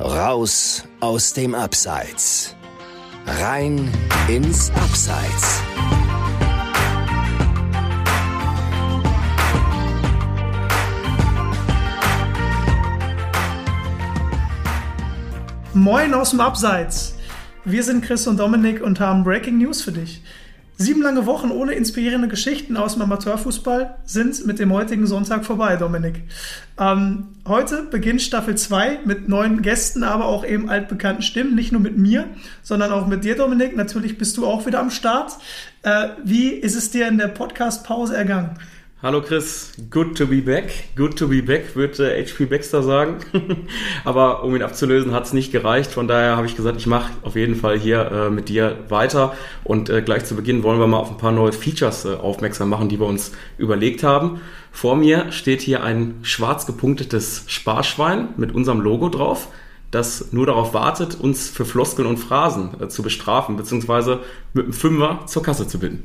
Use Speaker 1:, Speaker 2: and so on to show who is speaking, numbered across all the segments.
Speaker 1: Raus aus dem Abseits. Rein ins Abseits.
Speaker 2: Moin aus dem Abseits. Wir sind Chris und Dominik und haben Breaking News für dich. Sieben lange Wochen ohne inspirierende Geschichten aus dem Amateurfußball sind mit dem heutigen Sonntag vorbei, Dominik. Ähm, heute beginnt Staffel 2 mit neuen Gästen, aber auch eben altbekannten Stimmen. Nicht nur mit mir, sondern auch mit dir, Dominik. Natürlich bist du auch wieder am Start. Äh, wie ist es dir in der Podcast-Pause ergangen?
Speaker 3: Hallo Chris, good to be back. Good to be back, würde äh, HP Baxter sagen. Aber um ihn abzulösen, hat es nicht gereicht. Von daher habe ich gesagt, ich mache auf jeden Fall hier äh, mit dir weiter. Und äh, gleich zu Beginn wollen wir mal auf ein paar neue Features äh, aufmerksam machen, die wir uns überlegt haben. Vor mir steht hier ein schwarz gepunktetes Sparschwein mit unserem Logo drauf das nur darauf wartet, uns für Floskeln und Phrasen äh, zu bestrafen, beziehungsweise mit einem Fünfer zur Kasse zu bitten.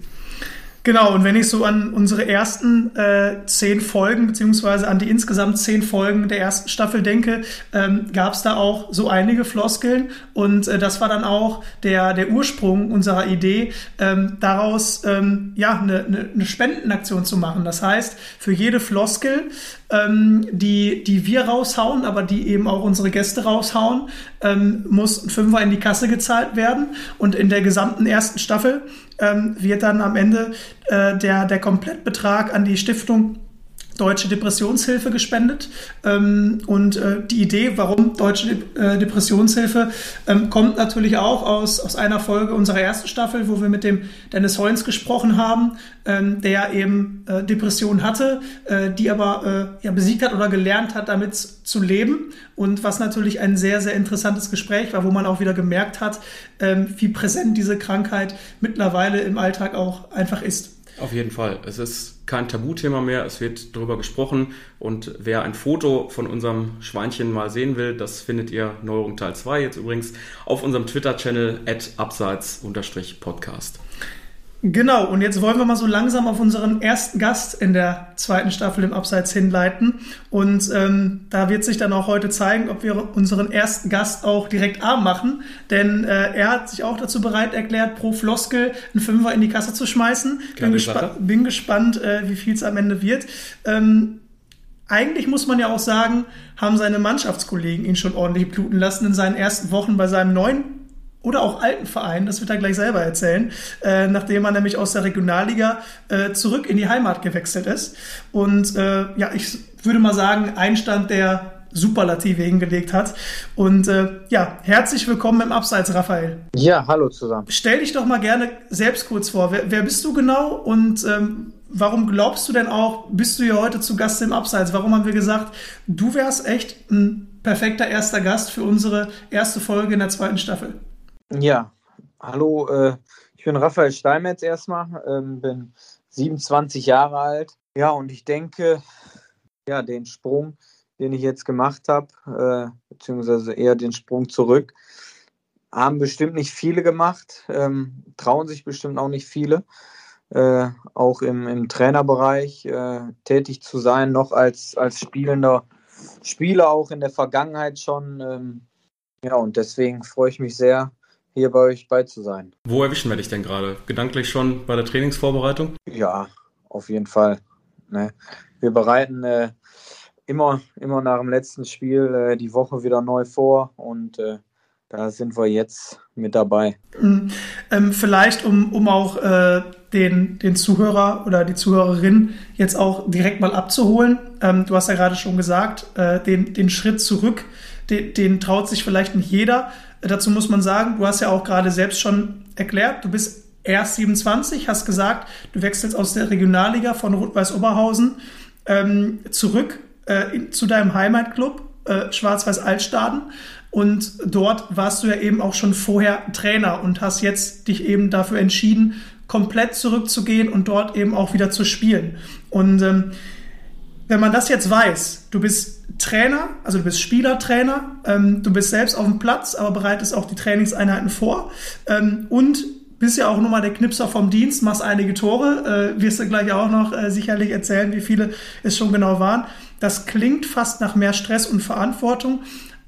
Speaker 2: Genau, und wenn ich so an unsere ersten äh, zehn Folgen, beziehungsweise an die insgesamt zehn Folgen der ersten Staffel denke, ähm, gab es da auch so einige Floskeln. Und äh, das war dann auch der, der Ursprung unserer Idee, ähm, daraus ähm, ja, eine, eine, eine Spendenaktion zu machen. Das heißt, für jede Floskel, ähm, die, die wir raushauen, aber die eben auch unsere Gäste raushauen, ähm, muss ein Fünfer in die Kasse gezahlt werden. Und in der gesamten ersten Staffel ähm, wird dann am Ende äh, der, der Komplettbetrag an die Stiftung Deutsche Depressionshilfe gespendet. Ähm, und äh, die Idee, warum Deutsche äh, Depressionshilfe, ähm, kommt natürlich auch aus, aus einer Folge unserer ersten Staffel, wo wir mit dem Dennis Heuns gesprochen haben, ähm, der eben äh, Depressionen hatte, äh, die aber ja, besiegt hat oder gelernt hat, damit zu leben. Und was natürlich ein sehr, sehr interessantes Gespräch war, wo man auch wieder gemerkt hat, wie präsent diese Krankheit mittlerweile im Alltag auch einfach ist.
Speaker 3: Auf jeden Fall. Es ist kein Tabuthema mehr. Es wird darüber gesprochen. Und wer ein Foto von unserem Schweinchen mal sehen will, das findet ihr Neuerung Teil 2 jetzt übrigens auf unserem Twitter-Channel at abseits-podcast.
Speaker 2: Genau, und jetzt wollen wir mal so langsam auf unseren ersten Gast in der zweiten Staffel im Abseits hinleiten. Und ähm, da wird sich dann auch heute zeigen, ob wir unseren ersten Gast auch direkt arm machen. Denn äh, er hat sich auch dazu bereit erklärt, pro Floskel einen Fünfer in die Kasse zu schmeißen. Bin, gespa bin, gespannt, äh, wie viel es am Ende wird. Ähm, eigentlich muss man ja auch sagen, haben seine Mannschaftskollegen ihn schon ordentlich bluten lassen in seinen ersten Wochen bei seinem neuen oder auch alten Verein, das wird er gleich selber erzählen, äh, nachdem er nämlich aus der Regionalliga äh, zurück in die Heimat gewechselt ist. Und äh, ja, ich würde mal sagen, Einstand der Superlative hingelegt hat. Und äh, ja, herzlich willkommen im Abseits, Raphael.
Speaker 4: Ja, hallo zusammen.
Speaker 2: Stell dich doch mal gerne selbst kurz vor. Wer, wer bist du genau und ähm, warum glaubst du denn auch, bist du hier heute zu Gast im Abseits? Warum haben wir gesagt, du wärst echt ein perfekter erster Gast für unsere erste Folge in der zweiten Staffel?
Speaker 4: Ja, hallo, äh, ich bin Raphael Steinmetz erstmal, ähm, bin 27 Jahre alt. Ja, und ich denke, ja, den Sprung, den ich jetzt gemacht habe, äh, beziehungsweise eher den Sprung zurück, haben bestimmt nicht viele gemacht, ähm, trauen sich bestimmt auch nicht viele, äh, auch im, im Trainerbereich äh, tätig zu sein, noch als, als spielender Spieler auch in der Vergangenheit schon. Ähm, ja, und deswegen freue ich mich sehr, hier bei euch bei zu sein.
Speaker 3: Wo erwischen wir dich denn gerade? Gedanklich schon bei der Trainingsvorbereitung?
Speaker 4: Ja, auf jeden Fall. Ne? Wir bereiten äh, immer, immer nach dem letzten Spiel äh, die Woche wieder neu vor und äh, da sind wir jetzt mit dabei.
Speaker 2: Mhm. Ähm, vielleicht, um, um auch äh, den, den Zuhörer oder die Zuhörerin jetzt auch direkt mal abzuholen. Ähm, du hast ja gerade schon gesagt, äh, den, den Schritt zurück, den, den traut sich vielleicht nicht jeder. Dazu muss man sagen, du hast ja auch gerade selbst schon erklärt, du bist erst 27, hast gesagt, du wechselst aus der Regionalliga von Rot-Weiß Oberhausen ähm, zurück äh, in, zu deinem Heimatclub äh, Schwarz-Weiß Altstaden und dort warst du ja eben auch schon vorher Trainer und hast jetzt dich eben dafür entschieden, komplett zurückzugehen und dort eben auch wieder zu spielen. Und ähm, wenn man das jetzt weiß, du bist Trainer, also du bist Spielertrainer, ähm, du bist selbst auf dem Platz, aber bereitest auch die Trainingseinheiten vor ähm, und bist ja auch nochmal der Knipser vom Dienst, machst einige Tore, äh, wirst du gleich auch noch äh, sicherlich erzählen, wie viele es schon genau waren. Das klingt fast nach mehr Stress und Verantwortung,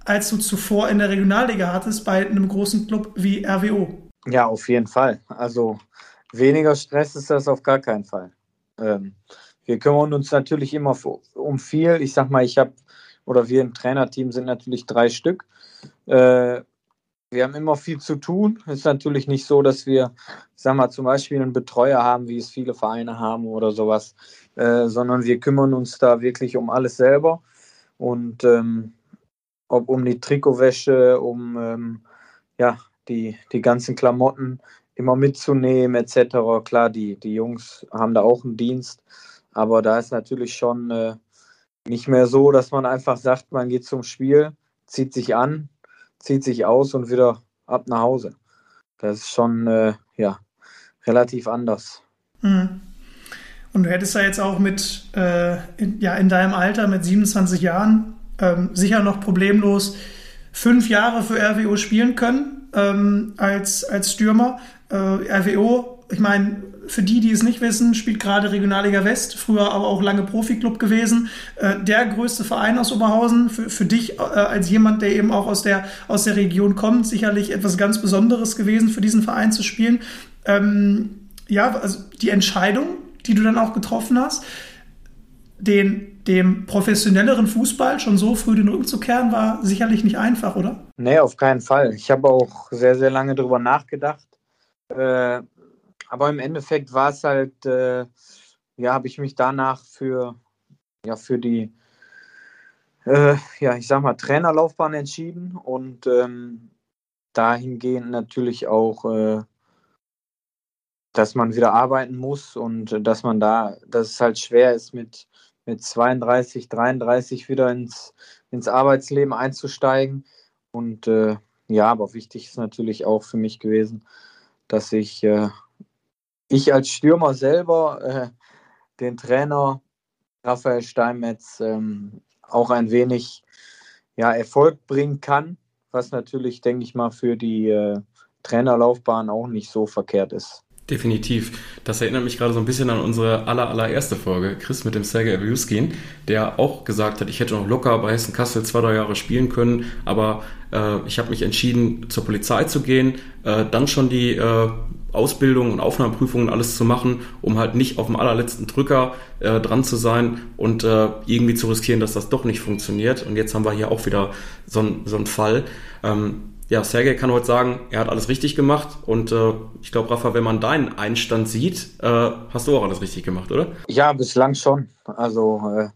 Speaker 2: als du zuvor in der Regionalliga hattest bei einem großen Club wie RWO.
Speaker 4: Ja, auf jeden Fall. Also weniger Stress ist das auf gar keinen Fall. Ähm, wir kümmern uns natürlich immer um viel. Ich sag mal, ich habe, oder wir im Trainerteam sind natürlich drei Stück. Äh, wir haben immer viel zu tun. Es ist natürlich nicht so, dass wir, sag mal, zum Beispiel einen Betreuer haben, wie es viele Vereine haben oder sowas, äh, sondern wir kümmern uns da wirklich um alles selber. Und ähm, ob um die Trikotwäsche, um ähm, ja, die, die ganzen Klamotten immer mitzunehmen, etc. Klar, die, die Jungs haben da auch einen Dienst, aber da ist natürlich schon äh, nicht mehr so, dass man einfach sagt, man geht zum Spiel, zieht sich an, zieht sich aus und wieder ab nach Hause. Das ist schon äh, ja, relativ anders.
Speaker 2: Mhm. Und du hättest da jetzt auch mit, äh, in, ja, in deinem Alter, mit 27 Jahren, ähm, sicher noch problemlos fünf Jahre für RWO spielen können ähm, als, als Stürmer. Äh, RWO, ich meine, für die, die es nicht wissen, spielt gerade Regionalliga West, früher aber auch lange Profiklub gewesen. Äh, der größte Verein aus Oberhausen, für, für dich äh, als jemand, der eben auch aus der, aus der Region kommt, sicherlich etwas ganz Besonderes gewesen, für diesen Verein zu spielen. Ähm, ja, also die Entscheidung, die du dann auch getroffen hast, den, dem professionelleren Fußball schon so früh den Rücken zu kehren, war sicherlich nicht einfach, oder?
Speaker 4: Nee, auf keinen Fall. Ich habe auch sehr, sehr lange darüber nachgedacht. Äh, aber im Endeffekt war es halt, äh, ja, habe ich mich danach für, ja, für die, äh, ja, ich sag mal, Trainerlaufbahn entschieden und ähm, dahingehend natürlich auch äh, dass man wieder arbeiten muss und dass man da, dass es halt schwer ist, mit, mit 32, 33 wieder ins, ins Arbeitsleben einzusteigen. Und äh, ja, aber wichtig ist natürlich auch für mich gewesen, dass ich, äh, ich als Stürmer selber äh, den Trainer Raphael Steinmetz ähm, auch ein wenig ja, Erfolg bringen kann, was natürlich, denke ich mal, für die äh, Trainerlaufbahn auch nicht so verkehrt ist.
Speaker 3: Definitiv. Das erinnert mich gerade so ein bisschen an unsere aller, allererste Folge, Chris mit dem Sergei Eviuskin, der auch gesagt hat, ich hätte noch locker bei Hessen Kassel zwei, drei Jahre spielen können, aber äh, ich habe mich entschieden, zur Polizei zu gehen, äh, dann schon die äh, Ausbildung und Aufnahmeprüfungen alles zu machen, um halt nicht auf dem allerletzten Drücker äh, dran zu sein und äh, irgendwie zu riskieren, dass das doch nicht funktioniert. Und jetzt haben wir hier auch wieder so, ein, so einen Fall. Ähm, ja, Sergej kann heute sagen, er hat alles richtig gemacht und äh, ich glaube, Rafa, wenn man deinen Einstand sieht, äh, hast du auch alles richtig gemacht, oder?
Speaker 4: Ja, bislang schon. Also äh,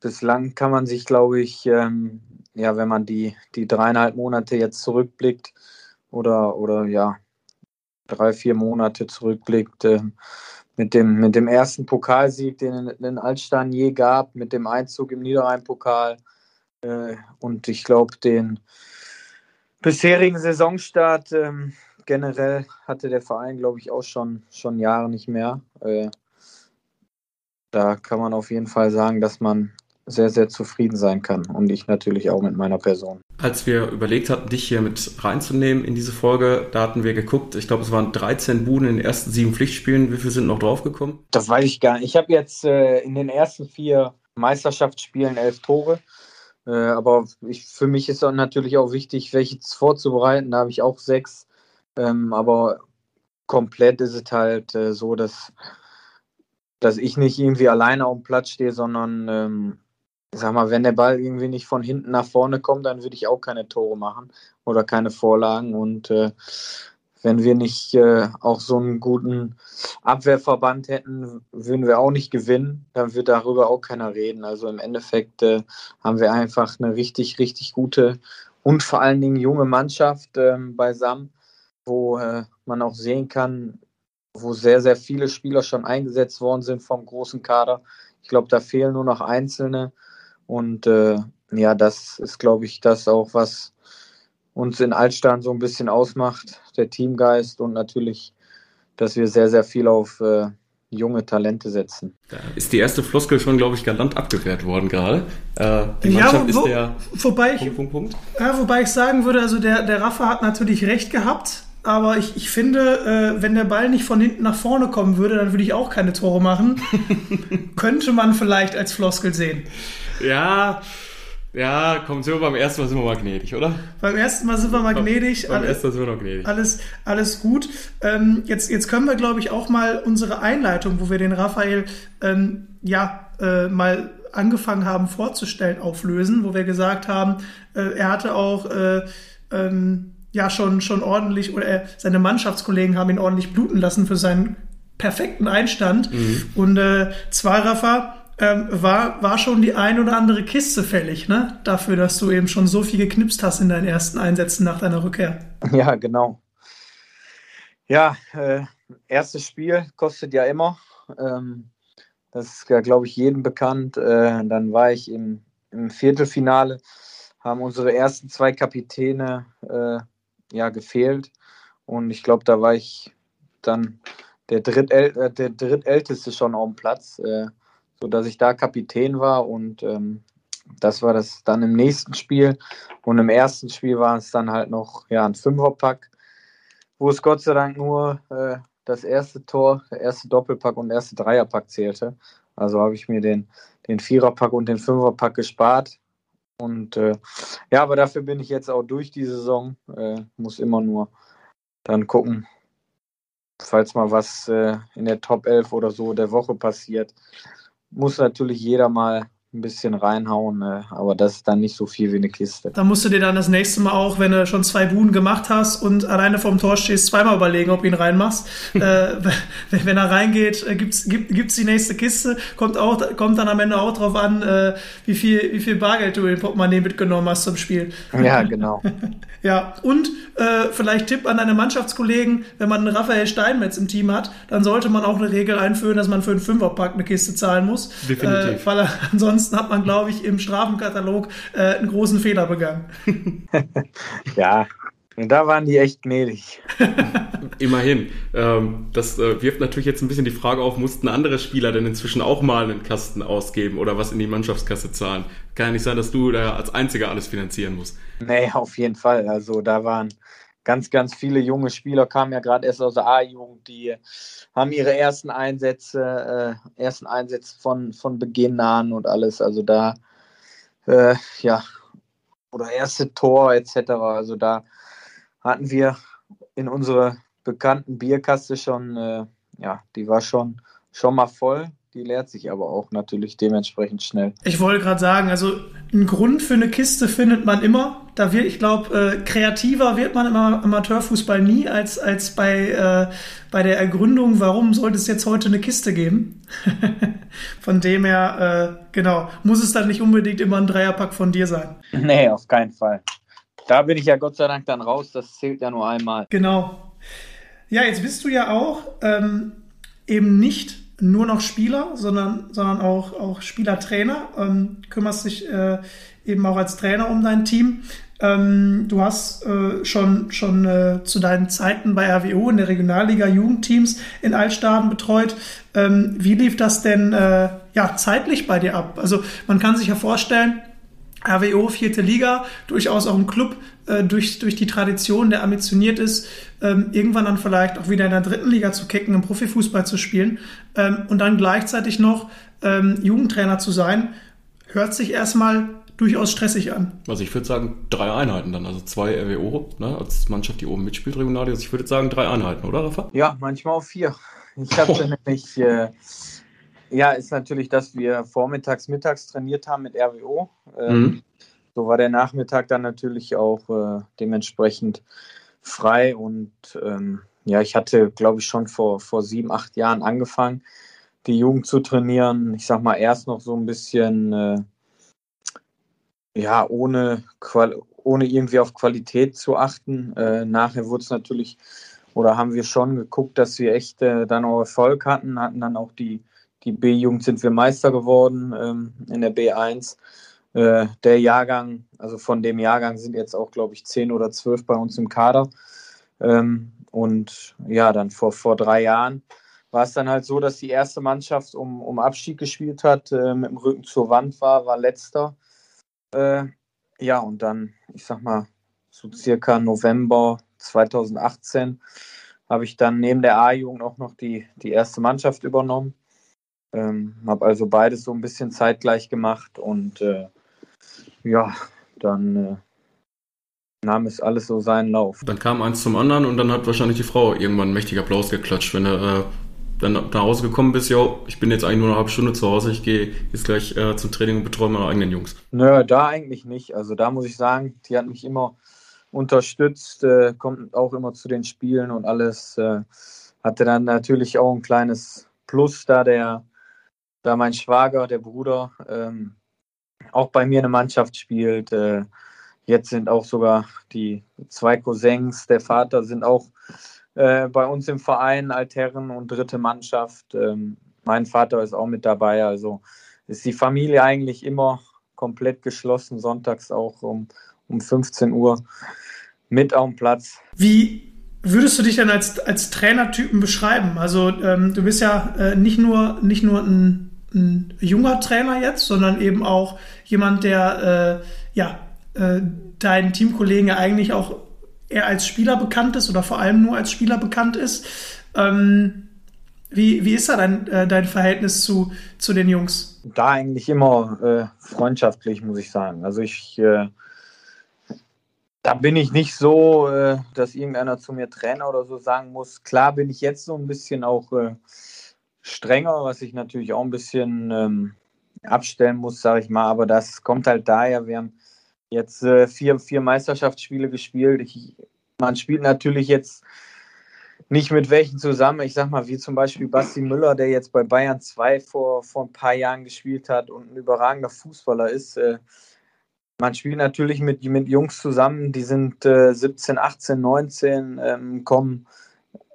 Speaker 4: bislang kann man sich, glaube ich, ähm, ja, wenn man die, die dreieinhalb Monate jetzt zurückblickt oder, oder ja, drei, vier Monate zurückblickt, äh, mit, dem, mit dem ersten Pokalsieg, den es in Altstein je gab, mit dem Einzug im Niederrhein-Pokal äh, und ich glaube, den bisherigen Saisonstart ähm, generell hatte der Verein, glaube ich, auch schon, schon Jahre nicht mehr. Äh, da kann man auf jeden Fall sagen, dass man sehr, sehr zufrieden sein kann. Und ich natürlich auch mit meiner Person.
Speaker 3: Als wir überlegt hatten, dich hier mit reinzunehmen in diese Folge, da hatten wir geguckt, ich glaube, es waren 13 Buden in den ersten sieben Pflichtspielen. Wie viele sind noch draufgekommen?
Speaker 4: Das weiß ich gar nicht. Ich habe jetzt äh, in den ersten vier Meisterschaftsspielen elf Tore. Äh, aber ich, für mich ist natürlich auch wichtig, welches vorzubereiten. Da habe ich auch sechs. Ähm, aber komplett ist es halt äh, so, dass, dass ich nicht irgendwie alleine auf dem Platz stehe, sondern ähm, sag mal, wenn der Ball irgendwie nicht von hinten nach vorne kommt, dann würde ich auch keine Tore machen oder keine Vorlagen. Und äh, wenn wir nicht äh, auch so einen guten Abwehrverband hätten, würden wir auch nicht gewinnen. Dann wird darüber auch keiner reden. Also im Endeffekt äh, haben wir einfach eine richtig, richtig gute und vor allen Dingen junge Mannschaft äh, beisammen, wo äh, man auch sehen kann, wo sehr, sehr viele Spieler schon eingesetzt worden sind vom großen Kader. Ich glaube, da fehlen nur noch Einzelne. Und äh, ja, das ist, glaube ich, das auch, was uns in Altstein so ein bisschen ausmacht, der Teamgeist und natürlich, dass wir sehr, sehr viel auf äh, junge Talente setzen.
Speaker 3: Da ist die erste Floskel schon, glaube ich, galant abgewehrt worden gerade.
Speaker 2: Äh, die Mannschaft ja, wo, ist der wobei ich, Punkt, Punkt, Ja, wobei ich sagen würde, also der, der Rafa hat natürlich recht gehabt, aber ich, ich finde, äh, wenn der Ball nicht von hinten nach vorne kommen würde, dann würde ich auch keine Tore machen. Könnte man vielleicht als Floskel sehen.
Speaker 3: Ja, Ja, komm, sind wir beim ersten Mal sind wir mal gnädig, oder?
Speaker 2: Beim ersten Mal sind wir mal gnädig.
Speaker 3: Beim, beim ersten Mal sind wir noch gnädig.
Speaker 2: Alles, alles gut. Ähm, jetzt, jetzt können wir, glaube ich, auch mal unsere Einleitung, wo wir den Raphael ähm, ja äh, mal angefangen haben vorzustellen, auflösen, wo wir gesagt haben, äh, er hatte auch äh, ähm, ja schon, schon ordentlich, oder er, seine Mannschaftskollegen haben ihn ordentlich bluten lassen für seinen perfekten Einstand. Mhm. Und äh, zwar, Rafa, ähm, war, war schon die ein oder andere Kiste fällig, ne? Dafür, dass du eben schon so viel geknipst hast in deinen ersten Einsätzen nach deiner Rückkehr.
Speaker 4: Ja, genau. Ja, äh, erstes Spiel kostet ja immer. Ähm, das ist ja, glaube ich, jedem bekannt. Äh, dann war ich im, im, Viertelfinale, haben unsere ersten zwei Kapitäne äh, ja gefehlt. Und ich glaube, da war ich dann der, Drittäl äh, der drittälteste schon auf dem Platz, äh, sodass ich da Kapitän war. Und ähm, das war das dann im nächsten Spiel. Und im ersten Spiel war es dann halt noch ja, ein Fünferpack, wo es Gott sei Dank nur äh, das erste Tor, der erste Doppelpack und der erste Dreierpack zählte. Also habe ich mir den, den Viererpack und den Fünferpack gespart. Und äh, ja, aber dafür bin ich jetzt auch durch die Saison. Äh, muss immer nur dann gucken, falls mal was äh, in der Top 11 oder so der Woche passiert. Muss natürlich jeder mal ein bisschen reinhauen, äh, aber das ist dann nicht so viel wie eine Kiste.
Speaker 2: Da musst du dir dann das nächste Mal auch, wenn du schon zwei Buden gemacht hast und alleine vorm Tor stehst, zweimal überlegen, ob du ihn reinmachst. äh, wenn er reingeht, äh, gibt's, gibt, gibt's die nächste Kiste, kommt auch, kommt dann am Ende auch drauf an, äh, wie viel, wie viel Bargeld du in Portemonnaie mitgenommen hast zum Spiel.
Speaker 4: Ja, genau.
Speaker 2: ja, und äh, vielleicht Tipp an deine Mannschaftskollegen, wenn man einen Raphael Steinmetz im Team hat, dann sollte man auch eine Regel einführen, dass man für einen Fünferpack eine Kiste zahlen muss.
Speaker 3: Definitiv.
Speaker 2: Äh, weil er ansonsten ansonsten hat man, glaube ich, im Strafenkatalog äh, einen großen Fehler begangen.
Speaker 4: ja, da waren die echt gnädig.
Speaker 3: Immerhin. Ähm, das äh, wirft natürlich jetzt ein bisschen die Frage auf, mussten andere Spieler denn inzwischen auch mal einen Kasten ausgeben oder was in die Mannschaftskasse zahlen? Kann ja nicht sein, dass du da als Einziger alles finanzieren musst.
Speaker 4: Nee, auf jeden Fall. Also da waren ganz, ganz viele junge Spieler, kamen ja gerade erst aus der A-Jugend, die haben ihre ersten Einsätze, äh, ersten Einsätze von, von Beginn an und alles. Also da, äh, ja, oder erste Tor etc. Also da hatten wir in unserer bekannten Bierkaste schon, äh, ja, die war schon, schon mal voll. Die leert sich aber auch natürlich dementsprechend schnell.
Speaker 2: Ich wollte gerade sagen, also einen Grund für eine Kiste findet man immer. Da wird, ich glaube, äh, kreativer wird man im Amateurfußball nie als, als bei, äh, bei der Ergründung, warum sollte es jetzt heute eine Kiste geben. von dem her, äh, genau, muss es dann nicht unbedingt immer ein Dreierpack von dir sein.
Speaker 4: Nee, auf keinen Fall. Da bin ich ja Gott sei Dank dann raus, das zählt ja nur einmal.
Speaker 2: Genau. Ja, jetzt bist du ja auch ähm, eben nicht nur noch Spieler, sondern, sondern auch, auch Spielertrainer. Ähm, kümmerst dich äh, eben auch als Trainer um dein Team. Ähm, du hast äh, schon, schon äh, zu deinen Zeiten bei RWO in der Regionalliga Jugendteams in Altstaden betreut. Ähm, wie lief das denn äh, ja, zeitlich bei dir ab? Also man kann sich ja vorstellen, RWO, vierte Liga, durchaus auch ein Club, äh, durch, durch die Tradition, der ambitioniert ist, ähm, irgendwann dann vielleicht auch wieder in der dritten Liga zu kicken, im Profifußball zu spielen ähm, und dann gleichzeitig noch ähm, Jugendtrainer zu sein, hört sich erstmal durchaus stressig an.
Speaker 3: Also ich würde sagen, drei Einheiten dann, also zwei RWO, ne, als Mannschaft, die oben mitspielt, Regionalliga. Also ich würde sagen, drei Einheiten, oder, Rafa?
Speaker 4: Ja, manchmal auch vier. Ich habe oh. nämlich, äh, ja, ist natürlich, dass wir vormittags, mittags trainiert haben mit RWO. Ähm, mhm. So war der Nachmittag dann natürlich auch äh, dementsprechend frei und ähm, ja, ich hatte, glaube ich, schon vor, vor sieben, acht Jahren angefangen, die Jugend zu trainieren. Ich sag mal, erst noch so ein bisschen, äh, ja, ohne, ohne irgendwie auf Qualität zu achten. Äh, nachher wurde es natürlich, oder haben wir schon geguckt, dass wir echt äh, dann auch Erfolg hatten, hatten dann auch die, die B-Jugend sind wir Meister geworden ähm, in der B1. Äh, der Jahrgang, also von dem Jahrgang sind jetzt auch, glaube ich, zehn oder zwölf bei uns im Kader. Ähm, und ja, dann vor, vor drei Jahren war es dann halt so, dass die erste Mannschaft um, um Abstieg gespielt hat, äh, mit dem Rücken zur Wand war, war letzter. Äh, ja, und dann, ich sag mal, so circa November 2018 habe ich dann neben der A-Jugend auch noch die, die erste Mannschaft übernommen. Ähm, habe also beides so ein bisschen zeitgleich gemacht und äh, ja, dann äh, nahm es alles so seinen Lauf.
Speaker 3: Dann kam eins zum anderen und dann hat wahrscheinlich die Frau irgendwann einen mächtigen Applaus geklatscht, wenn er äh, dann nach Hause gekommen bist, ja, ich bin jetzt eigentlich nur eine halbe Stunde zu Hause, ich gehe jetzt gleich äh, zum Training und betreue meine eigenen Jungs.
Speaker 4: Nö, da eigentlich nicht. Also da muss ich sagen, die hat mich immer unterstützt, äh, kommt auch immer zu den Spielen und alles. Äh, hatte dann natürlich auch ein kleines Plus, da der, da mein Schwager, der Bruder, ähm, auch bei mir eine Mannschaft spielt. Äh, jetzt sind auch sogar die zwei Cousins, der Vater sind auch äh, bei uns im Verein, Altherren und dritte Mannschaft. Ähm, mein Vater ist auch mit dabei. Also ist die Familie eigentlich immer komplett geschlossen, sonntags auch um, um 15 Uhr mit auf dem Platz.
Speaker 2: Wie würdest du dich denn als, als Trainertypen beschreiben? Also ähm, du bist ja äh, nicht nur, nicht nur ein, ein, junger Trainer jetzt, sondern eben auch jemand, der äh, ja, äh, deinen Teamkollegen ja eigentlich auch eher als Spieler bekannt ist oder vor allem nur als Spieler bekannt ist. Ähm, wie, wie ist da dein, äh, dein Verhältnis zu, zu den Jungs?
Speaker 4: Da eigentlich immer äh, freundschaftlich, muss ich sagen. Also ich, äh, da bin ich nicht so, äh, dass irgendeiner zu mir Trainer oder so sagen muss. Klar bin ich jetzt so ein bisschen auch äh, strenger, was ich natürlich auch ein bisschen ähm, abstellen muss, sage ich mal. Aber das kommt halt daher, wir haben jetzt äh, vier, vier Meisterschaftsspiele gespielt. Ich, man spielt natürlich jetzt nicht mit welchen zusammen. Ich sag mal, wie zum Beispiel Basti Müller, der jetzt bei Bayern 2 vor, vor ein paar Jahren gespielt hat und ein überragender Fußballer ist. Äh, man spielt natürlich mit, mit Jungs zusammen, die sind äh, 17, 18, 19, ähm, kommen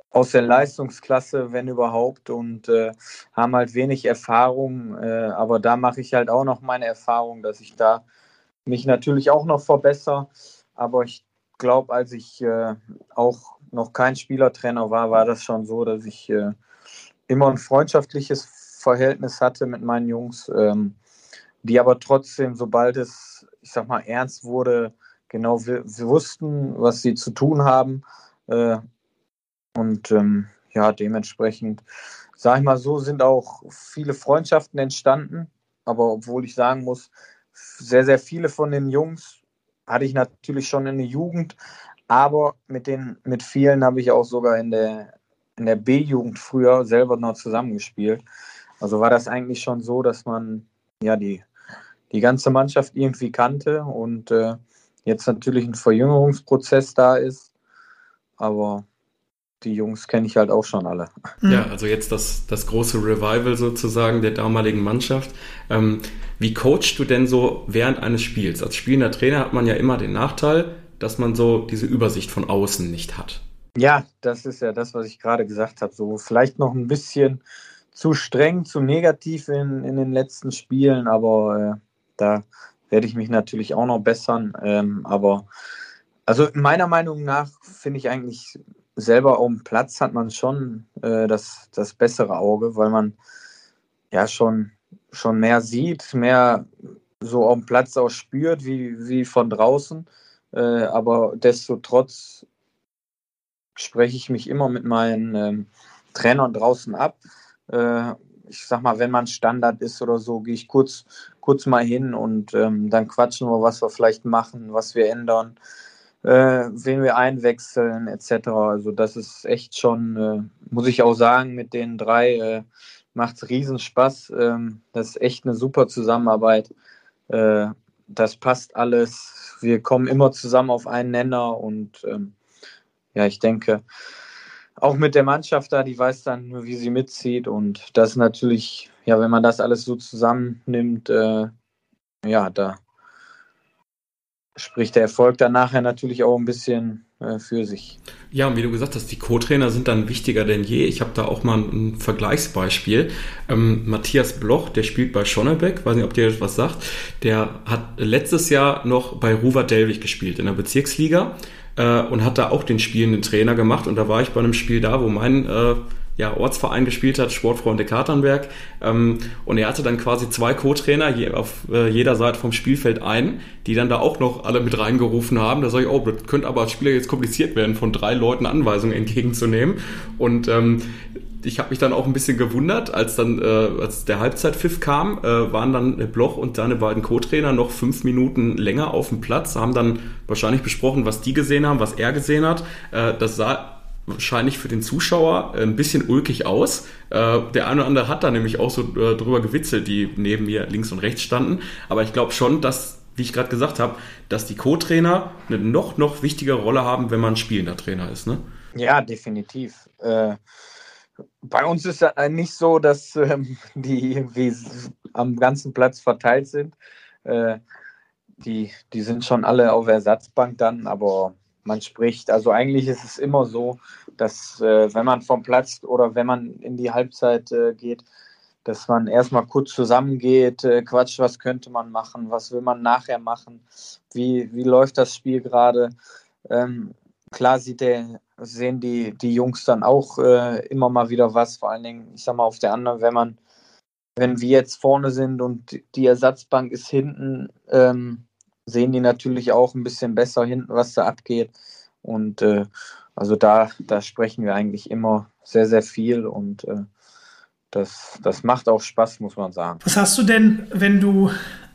Speaker 4: aus der Leistungsklasse, wenn überhaupt, und äh, haben halt wenig Erfahrung. Äh, aber da mache ich halt auch noch meine Erfahrung, dass ich da mich natürlich auch noch verbessere. Aber ich glaube, als ich äh, auch noch kein Spielertrainer war, war das schon so, dass ich äh, immer ein freundschaftliches Verhältnis hatte mit meinen Jungs, ähm, die aber trotzdem, sobald es, ich sag mal, ernst wurde, genau wussten, was sie zu tun haben. Äh, und ähm, ja, dementsprechend, sag ich mal so, sind auch viele Freundschaften entstanden. Aber obwohl ich sagen muss, sehr, sehr viele von den Jungs hatte ich natürlich schon in der Jugend, aber mit, den, mit vielen habe ich auch sogar in der, in der B-Jugend früher selber noch zusammengespielt. Also war das eigentlich schon so, dass man ja die, die ganze Mannschaft irgendwie kannte und äh, jetzt natürlich ein Verjüngerungsprozess da ist. Aber die Jungs kenne ich halt auch schon alle.
Speaker 3: Mhm. Ja, also jetzt das, das große Revival sozusagen der damaligen Mannschaft. Ähm, wie coachst du denn so während eines Spiels? Als spielender Trainer hat man ja immer den Nachteil, dass man so diese Übersicht von außen nicht hat.
Speaker 4: Ja, das ist ja das, was ich gerade gesagt habe. So vielleicht noch ein bisschen zu streng, zu negativ in, in den letzten Spielen, aber äh, da werde ich mich natürlich auch noch bessern. Ähm, aber also meiner Meinung nach finde ich eigentlich selber auf dem Platz hat man schon äh, das, das bessere Auge, weil man ja schon, schon mehr sieht, mehr so auf dem Platz auch spürt, wie, wie von draußen. Äh, aber desto trotz spreche ich mich immer mit meinen ähm, Trainern draußen ab. Äh, ich sag mal, wenn man Standard ist oder so, gehe ich kurz, kurz mal hin und ähm, dann quatschen wir, was wir vielleicht machen, was wir ändern äh, wen wir einwechseln etc. Also das ist echt schon, äh, muss ich auch sagen, mit den drei äh, macht es riesen Spaß. Ähm, das ist echt eine super Zusammenarbeit. Äh, das passt alles. Wir kommen immer zusammen auf einen Nenner und ähm, ja, ich denke, auch mit der Mannschaft da, die weiß dann, wie sie mitzieht und das natürlich, ja, wenn man das alles so zusammennimmt, äh, ja, da spricht der Erfolg dann nachher natürlich auch ein bisschen äh, für sich.
Speaker 3: Ja, und wie du gesagt hast, die Co-Trainer sind dann wichtiger denn je. Ich habe da auch mal ein, Vergleichsbeispiel. Ähm, Matthias Bloch, der spielt bei Schonnebeck, weiß nicht, ob dir was sagt. Der hat letztes Jahr noch bei Ruwer Delwig gespielt in der Bezirksliga äh, und hat da auch den spielenden Trainer gemacht. Und da war ich bei einem Spiel da, wo mein äh, ja, Ortsverein gespielt hat, Sportfreunde Katernberg. Ähm, und er hatte dann quasi zwei Co-Trainer je, auf äh, jeder Seite vom Spielfeld ein, die dann da auch noch alle mit reingerufen haben. Da sage ich, oh, das könnte aber als Spieler jetzt kompliziert werden, von drei Leuten Anweisungen entgegenzunehmen. Und ähm, ich habe mich dann auch ein bisschen gewundert, als dann, äh, als der Halbzeitpfiff kam, äh, waren dann Bloch und seine beiden Co-Trainer noch fünf Minuten länger auf dem Platz, haben dann wahrscheinlich besprochen, was die gesehen haben, was er gesehen hat. Äh, das sah wahrscheinlich für den Zuschauer ein bisschen ulkig aus. Äh, der eine oder andere hat da nämlich auch so äh, drüber gewitzelt, die neben mir links und rechts standen. Aber ich glaube schon, dass, wie ich gerade gesagt habe, dass die Co-Trainer eine noch, noch wichtigere Rolle haben, wenn man spielender Trainer ist. Ne?
Speaker 4: Ja, definitiv. Äh, bei uns ist es nicht so, dass ähm, die wie am ganzen Platz verteilt sind. Äh, die, die sind schon alle auf Ersatzbank dann, aber man spricht. Also eigentlich ist es immer so, dass äh, wenn man vom Platz oder wenn man in die Halbzeit äh, geht, dass man erstmal kurz zusammengeht, äh, quatscht, was könnte man machen, was will man nachher machen, wie, wie läuft das Spiel gerade. Ähm, klar sieht der, sehen die, die Jungs dann auch äh, immer mal wieder was, vor allen Dingen, ich sag mal, auf der anderen, wenn man, wenn wir jetzt vorne sind und die Ersatzbank ist hinten, ähm, sehen die natürlich auch ein bisschen besser hinten, was da abgeht. Und äh, also da, da sprechen wir eigentlich immer sehr, sehr viel und äh, das, das macht auch Spaß, muss man sagen.
Speaker 2: Was hast du denn, wenn du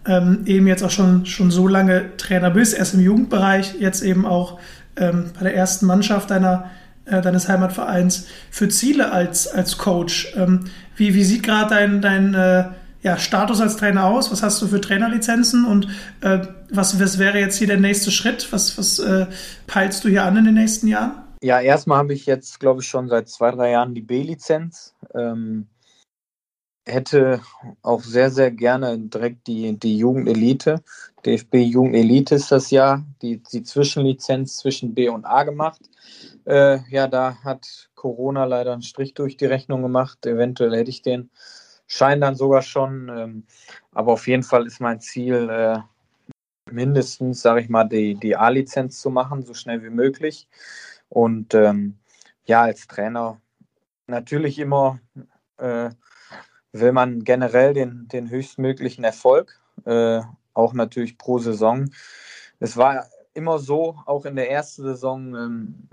Speaker 2: ähm, eben jetzt auch schon, schon so lange Trainer bist, erst im Jugendbereich, jetzt eben auch ähm, bei der ersten Mannschaft deiner, äh, deines Heimatvereins, für Ziele als, als Coach? Ähm, wie, wie sieht gerade dein, dein äh, ja, Status als Trainer aus? Was hast du für Trainerlizenzen und äh, was, was wäre jetzt hier der nächste Schritt? Was, was äh, peilst du hier an in den nächsten Jahren?
Speaker 4: Ja, erstmal habe ich jetzt, glaube ich, schon seit zwei, drei Jahren die B-Lizenz. Ähm, hätte auch sehr, sehr gerne direkt die, die Jugendelite. DFB Jugendelite ist das Jahr, die, die Zwischenlizenz zwischen B und A gemacht. Äh, ja, da hat Corona leider einen Strich durch die Rechnung gemacht. Eventuell hätte ich den Schein dann sogar schon. Ähm, aber auf jeden Fall ist mein Ziel, äh, mindestens, sage ich mal, die, die A-Lizenz zu machen, so schnell wie möglich. Und ähm, ja, als Trainer natürlich immer äh, will man generell den, den höchstmöglichen Erfolg, äh, auch natürlich pro Saison. Es war immer so, auch in der ersten Saison ähm,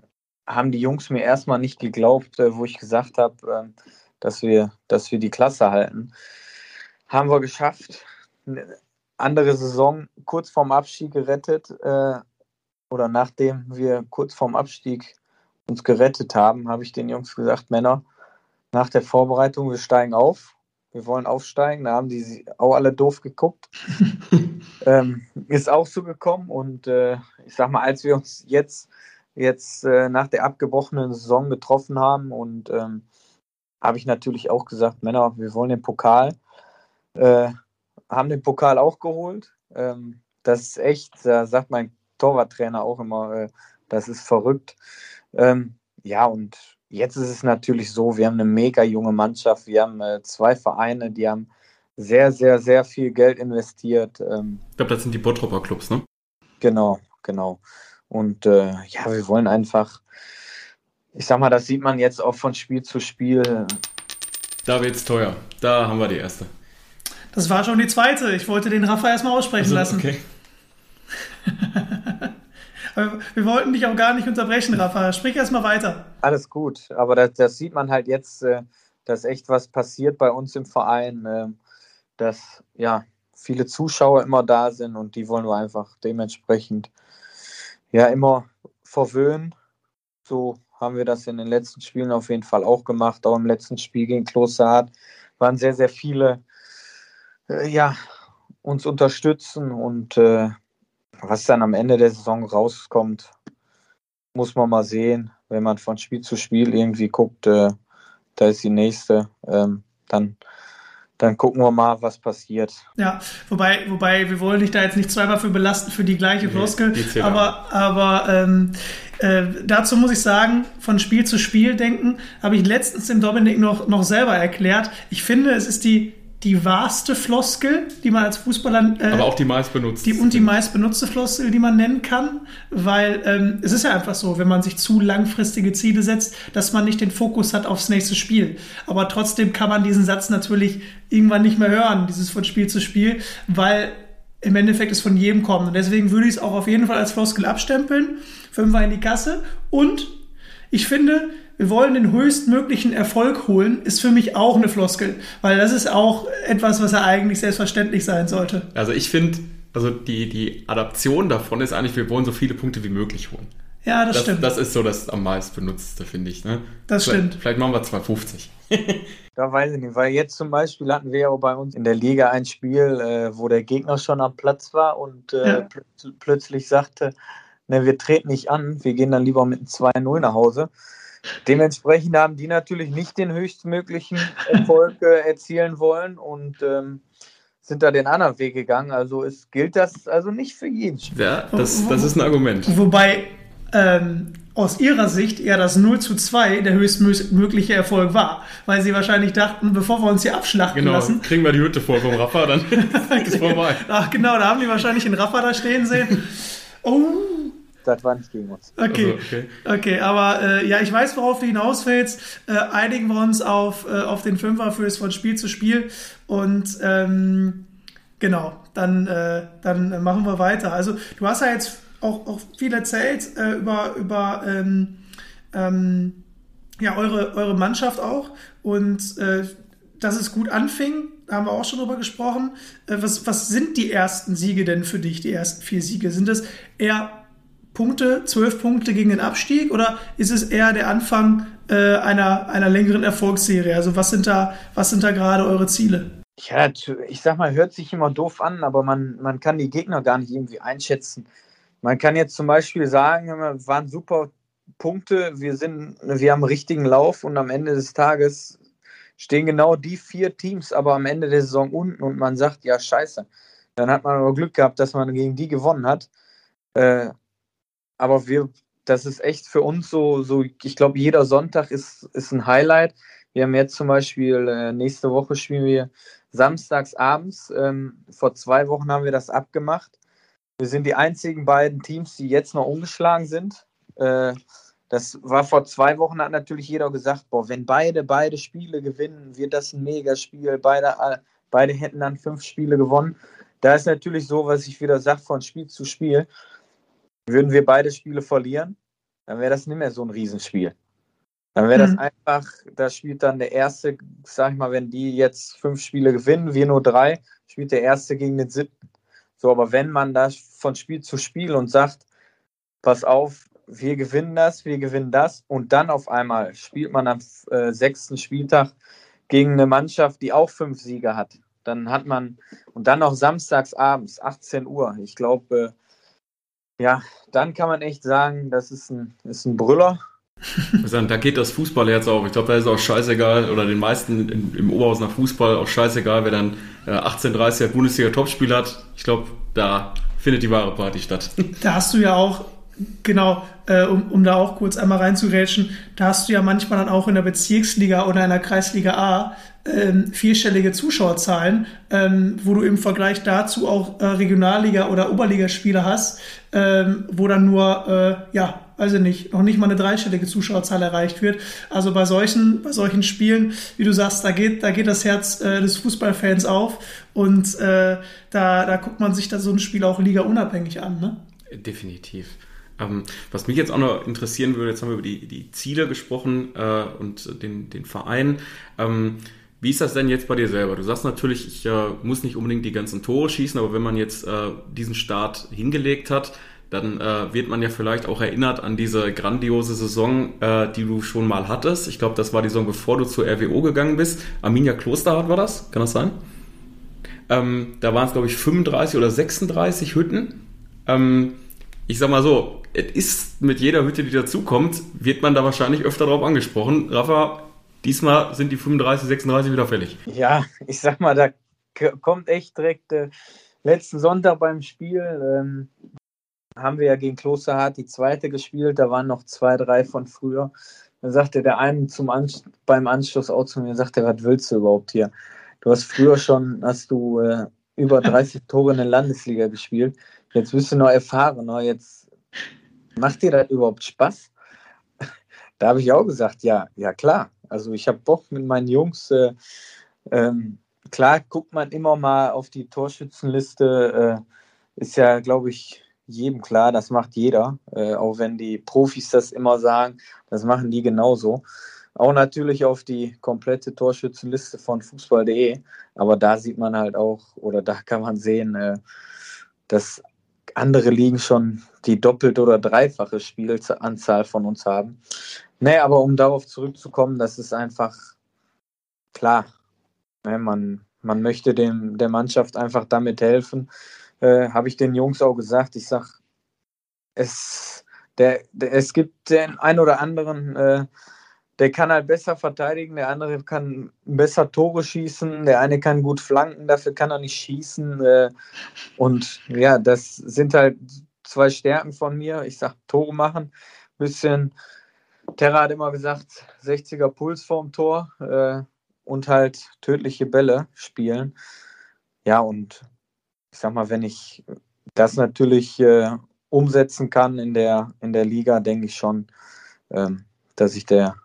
Speaker 4: haben die Jungs mir erstmal nicht geglaubt, äh, wo ich gesagt habe, äh, dass wir, dass wir die Klasse halten. Haben wir geschafft. Eine andere Saison kurz vorm Abstieg gerettet äh, oder nachdem wir kurz vorm Abstieg uns gerettet haben, habe ich den Jungs gesagt, Männer, nach der Vorbereitung, wir steigen auf, wir wollen aufsteigen. Da haben die auch alle doof geguckt. ähm, ist auch so gekommen und äh, ich sag mal, als wir uns jetzt, jetzt äh, nach der abgebrochenen Saison getroffen haben und ähm, habe ich natürlich auch gesagt, Männer, wir wollen den Pokal. Äh, haben den Pokal auch geholt. Ähm, das ist echt, da sagt mein Torwarttrainer auch immer, äh, das ist verrückt. Ähm, ja, und jetzt ist es natürlich so, wir haben eine mega junge Mannschaft, wir haben äh, zwei Vereine, die haben sehr, sehr, sehr viel Geld investiert. Ähm,
Speaker 3: ich glaube, das sind die Bottropper Clubs, ne?
Speaker 4: Genau, genau. Und äh, ja, wir wollen einfach ich sag mal, das sieht man jetzt auch von Spiel zu Spiel.
Speaker 3: Da wird's teuer. Da haben wir die erste.
Speaker 2: Das war schon die zweite. Ich wollte den Rafa erstmal aussprechen also, lassen. Okay. wir wollten dich auch gar nicht unterbrechen, Rafa. Sprich erstmal weiter.
Speaker 4: Alles gut, aber das, das, sieht man halt jetzt, äh, dass echt was passiert bei uns im Verein, ähm, dass ja viele Zuschauer immer da sind und die wollen wir einfach dementsprechend ja immer verwöhnen. So haben wir das in den letzten Spielen auf jeden Fall auch gemacht. Auch im letzten Spiel gegen Klosterhardt waren sehr, sehr viele, äh, ja, uns unterstützen und äh, was dann am Ende der Saison rauskommt, muss man mal sehen. Wenn man von Spiel zu Spiel irgendwie guckt, äh, da ist die nächste, ähm, dann dann gucken wir mal, was passiert.
Speaker 2: Ja, wobei, wobei wir wollen dich da jetzt nicht zweimal für belasten für die gleiche Floskel, nee, aber, aber ähm, äh, dazu muss ich sagen, von Spiel zu Spiel denken, habe ich letztens dem Dominik noch, noch selber erklärt. Ich finde, es ist die die wahrste Floskel, die man als Fußballer.
Speaker 3: Äh, Aber auch die meist benutzte.
Speaker 2: Die, und die meist benutzte Floskel, die man nennen kann. Weil ähm, es ist ja einfach so, wenn man sich zu langfristige Ziele setzt, dass man nicht den Fokus hat aufs nächste Spiel. Aber trotzdem kann man diesen Satz natürlich irgendwann nicht mehr hören, dieses von Spiel zu Spiel, weil im Endeffekt es von jedem kommt. Und deswegen würde ich es auch auf jeden Fall als Floskel abstempeln. Fünfer in die Kasse. Und ich finde, wir wollen den höchstmöglichen Erfolg holen, ist für mich auch eine Floskel, weil das ist auch etwas, was ja eigentlich selbstverständlich sein sollte.
Speaker 3: Also ich finde, also die, die Adaption davon ist eigentlich, wir wollen so viele Punkte wie möglich holen.
Speaker 2: Ja, das,
Speaker 3: das
Speaker 2: stimmt.
Speaker 3: Das ist so das am meisten benutzte, finde ich. Ne?
Speaker 2: Das
Speaker 3: vielleicht,
Speaker 2: stimmt.
Speaker 3: Vielleicht machen wir 250.
Speaker 4: da weiß ich nicht, weil jetzt zum Beispiel hatten wir ja auch bei uns in der Liga ein Spiel, äh, wo der Gegner schon am Platz war und äh, ja. pl plötzlich sagte, ne, wir treten nicht an, wir gehen dann lieber mit einem 2-0 nach Hause. Dementsprechend haben die natürlich nicht den höchstmöglichen Erfolg äh, erzielen wollen und ähm, sind da den anderen Weg gegangen. Also es gilt das also nicht für jeden.
Speaker 3: Ja, das, das ist ein Argument.
Speaker 2: Wobei ähm, aus ihrer Sicht eher das 0 zu 2 der höchstmögliche Erfolg war, weil sie wahrscheinlich dachten, bevor wir uns hier abschlachten
Speaker 3: genau,
Speaker 2: lassen.
Speaker 3: kriegen wir die Hütte voll vom Rafa, dann ist es vorbei.
Speaker 2: Ach genau, da haben die wahrscheinlich den Rafa da stehen sehen. Oh,
Speaker 4: das war nicht gegen uns.
Speaker 2: Okay, also, okay. okay. aber äh, ja, ich weiß, worauf du hinaus willst. Äh, einigen wir uns auf, äh, auf den Fünfer fürs von Spiel zu Spiel und ähm, genau, dann, äh, dann machen wir weiter. Also du hast ja jetzt auch, auch viel erzählt äh, über, über ähm, ähm, ja, eure, eure Mannschaft auch und äh, dass es gut anfing, haben wir auch schon drüber gesprochen. was, was sind die ersten Siege denn für dich, die ersten vier Siege? Sind es eher Punkte, zwölf Punkte gegen den Abstieg oder ist es eher der Anfang äh, einer, einer längeren Erfolgsserie? Also was sind da, was sind da gerade eure Ziele?
Speaker 4: Ja, ich sag mal, hört sich immer doof an, aber man, man kann die Gegner gar nicht irgendwie einschätzen. Man kann jetzt zum Beispiel sagen, wir waren super Punkte, wir sind, wir haben einen richtigen Lauf und am Ende des Tages stehen genau die vier Teams aber am Ende der Saison unten und man sagt, ja, scheiße. Dann hat man aber Glück gehabt, dass man gegen die gewonnen hat. Äh, aber wir, das ist echt für uns so, so ich glaube, jeder Sonntag ist, ist ein Highlight. Wir haben jetzt zum Beispiel, äh, nächste Woche spielen wir samstags abends. Ähm, vor zwei Wochen haben wir das abgemacht. Wir sind die einzigen beiden Teams, die jetzt noch umgeschlagen sind. Äh, das war vor zwei Wochen, hat natürlich jeder gesagt, boah, wenn beide, beide Spiele gewinnen, wird das ein Megaspiel. Beide, äh, beide hätten dann fünf Spiele gewonnen. Da ist natürlich so, was ich wieder sage, von Spiel zu Spiel. Würden wir beide Spiele verlieren, dann wäre das nicht mehr so ein Riesenspiel. Dann wäre das mhm. einfach, da spielt dann der Erste, sag ich mal, wenn die jetzt fünf Spiele gewinnen, wir nur drei, spielt der Erste gegen den Siebten. So, aber wenn man das von Spiel zu Spiel und sagt, pass auf, wir gewinnen das, wir gewinnen das und dann auf einmal spielt man am äh, sechsten Spieltag gegen eine Mannschaft, die auch fünf Siege hat. Dann hat man, und dann noch samstags abends, 18 Uhr. Ich glaube, ja, dann kann man echt sagen, das ist ein, ist ein Brüller.
Speaker 3: da geht das Fußballherz auf. Ich glaube, da ist auch scheißegal, oder den meisten im, im Oberhaus nach Fußball auch scheißegal, wer dann äh, 1830er Bundesliga-Topspiel hat. Ich glaube, da findet die wahre Party statt.
Speaker 2: Da hast du ja auch, genau, äh, um, um da auch kurz einmal reinzurätschen, da hast du ja manchmal dann auch in der Bezirksliga oder in der Kreisliga A ähm, vierstellige Zuschauerzahlen, ähm, wo du im Vergleich dazu auch äh, Regionalliga- oder Oberligaspiele hast, ähm, wo dann nur, äh, ja, weiß ich nicht, noch nicht mal eine dreistellige Zuschauerzahl erreicht wird. Also bei solchen, bei solchen Spielen, wie du sagst, da geht, da geht das Herz äh, des Fußballfans auf und äh, da, da guckt man sich da so ein Spiel auch Liga unabhängig an, ne?
Speaker 3: Definitiv. Ähm, was mich jetzt auch noch interessieren würde, jetzt haben wir über die, die Ziele gesprochen äh, und den, den Verein. Ähm, wie ist das denn jetzt bei dir selber? Du sagst natürlich, ich äh, muss nicht unbedingt die ganzen Tore schießen, aber wenn man jetzt äh, diesen Start hingelegt hat, dann äh, wird man ja vielleicht auch erinnert an diese grandiose Saison, äh, die du schon mal hattest. Ich glaube, das war die Saison, bevor du zur RWO gegangen bist. Arminia Klosterhardt war das, kann das sein? Ähm, da waren es, glaube ich, 35 oder 36 Hütten. Ähm, ich sag mal so, es ist mit jeder Hütte, die dazukommt, wird man da wahrscheinlich öfter drauf angesprochen. Rafa, Diesmal sind die 35, 36 wieder fällig.
Speaker 4: Ja, ich sag mal, da kommt echt direkt äh, letzten Sonntag beim Spiel. Ähm, haben wir ja gegen Klosterhardt die zweite gespielt. Da waren noch zwei, drei von früher. Da sagte der eine zum Anst beim Anschluss auch zu mir, sagte, was willst du überhaupt hier? du hast früher schon, hast du äh, über 30 Tore in der Landesliga gespielt. Jetzt bist du noch erfahrener. Jetzt macht dir das überhaupt Spaß? Da habe ich auch gesagt, ja, ja klar. Also ich habe Bock mit meinen Jungs. Äh, ähm, klar guckt man immer mal auf die Torschützenliste. Äh, ist ja, glaube ich, jedem klar, das macht jeder. Äh, auch wenn die Profis das immer sagen, das machen die genauso. Auch natürlich auf die komplette Torschützenliste von fußball.de. Aber da sieht man halt auch, oder da kann man sehen, äh, dass andere Ligen schon die doppelte oder dreifache Spielanzahl von uns haben. Nee, aber um darauf zurückzukommen, das ist einfach klar. Ne, man, man möchte dem, der Mannschaft einfach damit helfen. Äh, Habe ich den Jungs auch gesagt. Ich sage, es, der, der, es gibt den einen oder anderen, äh, der kann halt besser verteidigen, der andere kann besser Tore schießen, der eine kann gut flanken, dafür kann er nicht schießen. Äh, und ja, das sind halt zwei Stärken von mir. Ich sage, Tore machen, bisschen Terra hat immer gesagt, 60er Puls vorm Tor äh, und halt tödliche Bälle spielen. Ja, und ich sag mal, wenn ich das natürlich äh, umsetzen kann in der, in der Liga, denke ich schon, ähm, dass ich der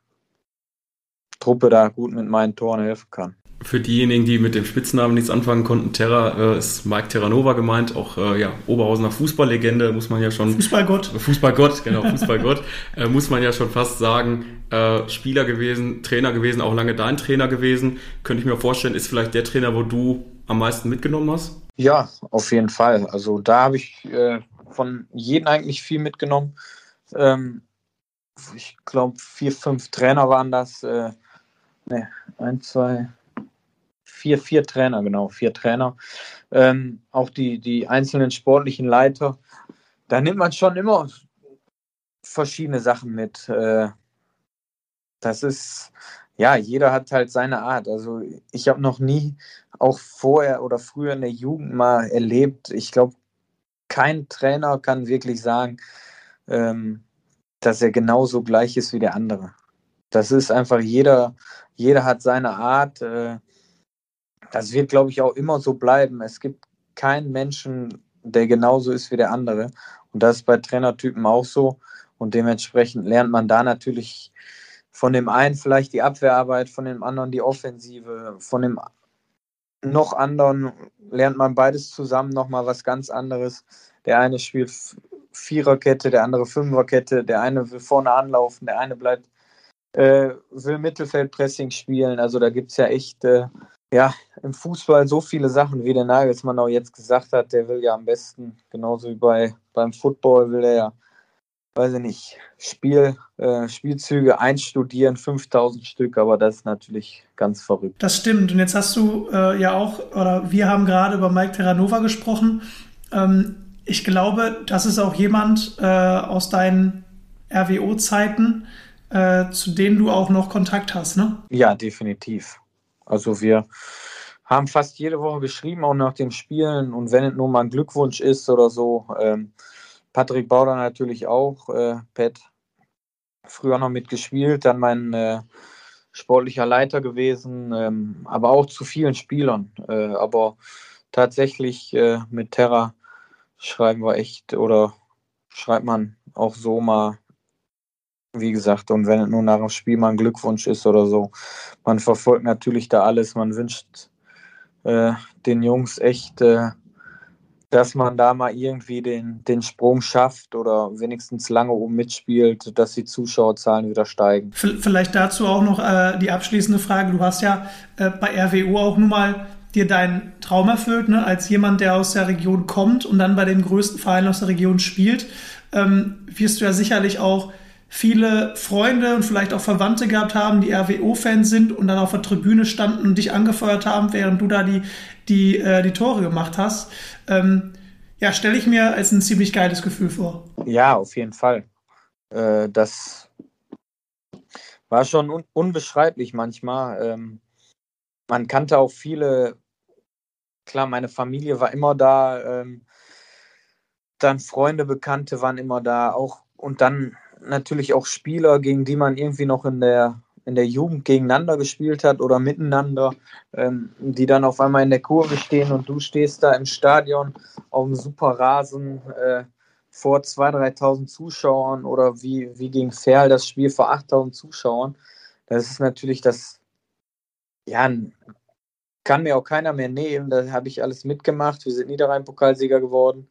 Speaker 4: Truppe da gut mit meinen Toren helfen kann.
Speaker 3: Für diejenigen, die mit dem Spitznamen nichts anfangen konnten, Terra äh, ist Mike Terranova gemeint, auch äh, ja, Oberhausener Fußballlegende, muss man ja schon.
Speaker 2: Fußballgott.
Speaker 3: Fußballgott, genau, Fußballgott, äh, muss man ja schon fast sagen. Äh, Spieler gewesen, Trainer gewesen, auch lange dein Trainer gewesen. Könnte ich mir vorstellen, ist vielleicht der Trainer, wo du am meisten mitgenommen hast?
Speaker 4: Ja, auf jeden Fall. Also da habe ich äh, von jedem eigentlich viel mitgenommen. Ähm, ich glaube, vier, fünf Trainer waren das. Äh, ne, ein, zwei, vier, vier Trainer, genau, vier Trainer. Ähm, auch die, die einzelnen sportlichen Leiter. Da nimmt man schon immer verschiedene Sachen mit. Äh, das ist, ja, jeder hat halt seine Art. Also ich habe noch nie, auch vorher oder früher in der Jugend mal erlebt, ich glaube, kein Trainer kann wirklich sagen, ähm, dass er genauso gleich ist wie der andere. Das ist einfach jeder, jeder hat seine Art. Äh, das wird, glaube ich, auch immer so bleiben. Es gibt keinen Menschen, der genauso ist wie der andere. Und das ist bei Trainertypen auch so. Und dementsprechend lernt man da natürlich von dem einen vielleicht die Abwehrarbeit, von dem anderen die Offensive, von dem noch anderen lernt man beides zusammen nochmal was ganz anderes. Der eine spielt Viererkette, der andere Fünferkette, der eine will vorne anlaufen, der eine bleibt, äh, will Mittelfeldpressing spielen. Also da gibt es ja echt äh, ja, im Fußball so viele Sachen, wie der Nagelsmann auch jetzt gesagt hat, der will ja am besten, genauso wie bei, beim Football, will er ja, weiß ich nicht, Spiel, äh, Spielzüge einstudieren, 5000 Stück, aber das ist natürlich ganz verrückt.
Speaker 2: Das stimmt. Und jetzt hast du äh, ja auch, oder wir haben gerade über Mike Terranova gesprochen. Ähm, ich glaube, das ist auch jemand äh, aus deinen RWO-Zeiten, äh, zu denen du auch noch Kontakt hast, ne?
Speaker 4: Ja, definitiv. Also wir haben fast jede Woche geschrieben, auch nach den Spielen. Und wenn es nur mal ein Glückwunsch ist oder so. Ähm, Patrick Bauder natürlich auch. Äh, Pat früher noch mitgespielt, dann mein äh, sportlicher Leiter gewesen, ähm, aber auch zu vielen Spielern. Äh, aber tatsächlich äh, mit Terra schreiben wir echt oder schreibt man auch so mal wie gesagt, und wenn es nur nach dem Spiel mal ein Glückwunsch ist oder so, man verfolgt natürlich da alles. Man wünscht äh, den Jungs echt, äh, dass man da mal irgendwie den, den Sprung schafft oder wenigstens lange oben mitspielt, dass die Zuschauerzahlen wieder steigen.
Speaker 2: Vielleicht dazu auch noch äh, die abschließende Frage. Du hast ja äh, bei RWU auch nun mal dir deinen Traum erfüllt, ne? als jemand, der aus der Region kommt und dann bei dem größten Verein aus der Region spielt, ähm, wirst du ja sicherlich auch viele Freunde und vielleicht auch Verwandte gehabt haben, die RWO-Fans sind und dann auf der Tribüne standen und dich angefeuert haben, während du da die, die, äh, die Tore gemacht hast. Ähm, ja, stelle ich mir als ein ziemlich geiles Gefühl vor.
Speaker 4: Ja, auf jeden Fall. Äh, das war schon un unbeschreiblich manchmal. Ähm, man kannte auch viele, klar, meine Familie war immer da, ähm, dann Freunde, Bekannte waren immer da, auch und dann natürlich auch Spieler, gegen die man irgendwie noch in der, in der Jugend gegeneinander gespielt hat oder miteinander, ähm, die dann auf einmal in der Kurve stehen und du stehst da im Stadion auf dem Superrasen äh, vor 2.000, 3.000 Zuschauern oder wie, wie gegen Ferl das Spiel vor 8.000 Zuschauern. Das ist natürlich das, ja, kann mir auch keiner mehr nehmen. Da habe ich alles mitgemacht. Wir sind Niederrhein-Pokalsieger geworden.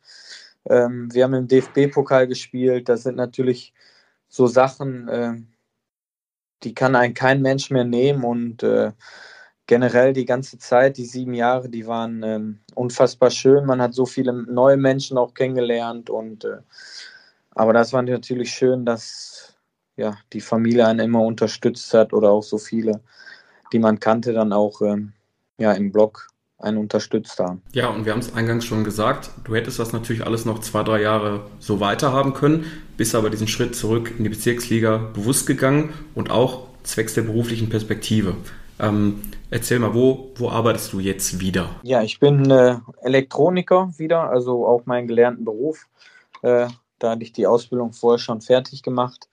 Speaker 4: Ähm, wir haben im DFB-Pokal gespielt. Das sind natürlich so Sachen, äh, die kann ein kein Mensch mehr nehmen und äh, generell die ganze Zeit, die sieben Jahre, die waren ähm, unfassbar schön. Man hat so viele neue Menschen auch kennengelernt und äh, aber das war natürlich schön, dass ja die Familie einen immer unterstützt hat oder auch so viele, die man kannte, dann auch ähm, ja im Blog einen unterstützt haben.
Speaker 3: Ja, und wir haben es eingangs schon gesagt, du hättest das natürlich alles noch zwei, drei Jahre so weiterhaben können, bist aber diesen Schritt zurück in die Bezirksliga bewusst gegangen und auch zwecks der beruflichen Perspektive. Ähm, erzähl mal, wo, wo arbeitest du jetzt wieder?
Speaker 4: Ja, ich bin äh, Elektroniker wieder, also auch meinen gelernten Beruf. Äh, da hatte ich die Ausbildung vorher schon fertig gemacht.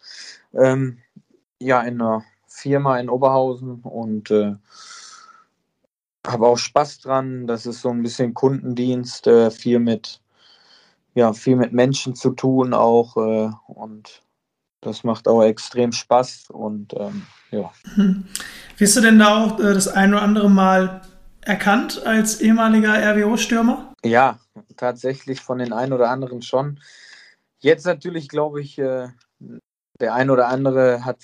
Speaker 4: Ähm, ja, in einer Firma in Oberhausen und äh, habe auch Spaß dran. Das ist so ein bisschen Kundendienst, äh, viel mit ja viel mit Menschen zu tun auch äh, und das macht auch extrem Spaß und ähm, ja.
Speaker 2: Hm. Wirst du denn da auch äh, das ein oder andere Mal erkannt als ehemaliger RWO-Stürmer?
Speaker 4: Ja, tatsächlich von den ein oder anderen schon. Jetzt natürlich glaube ich, äh, der ein oder andere hat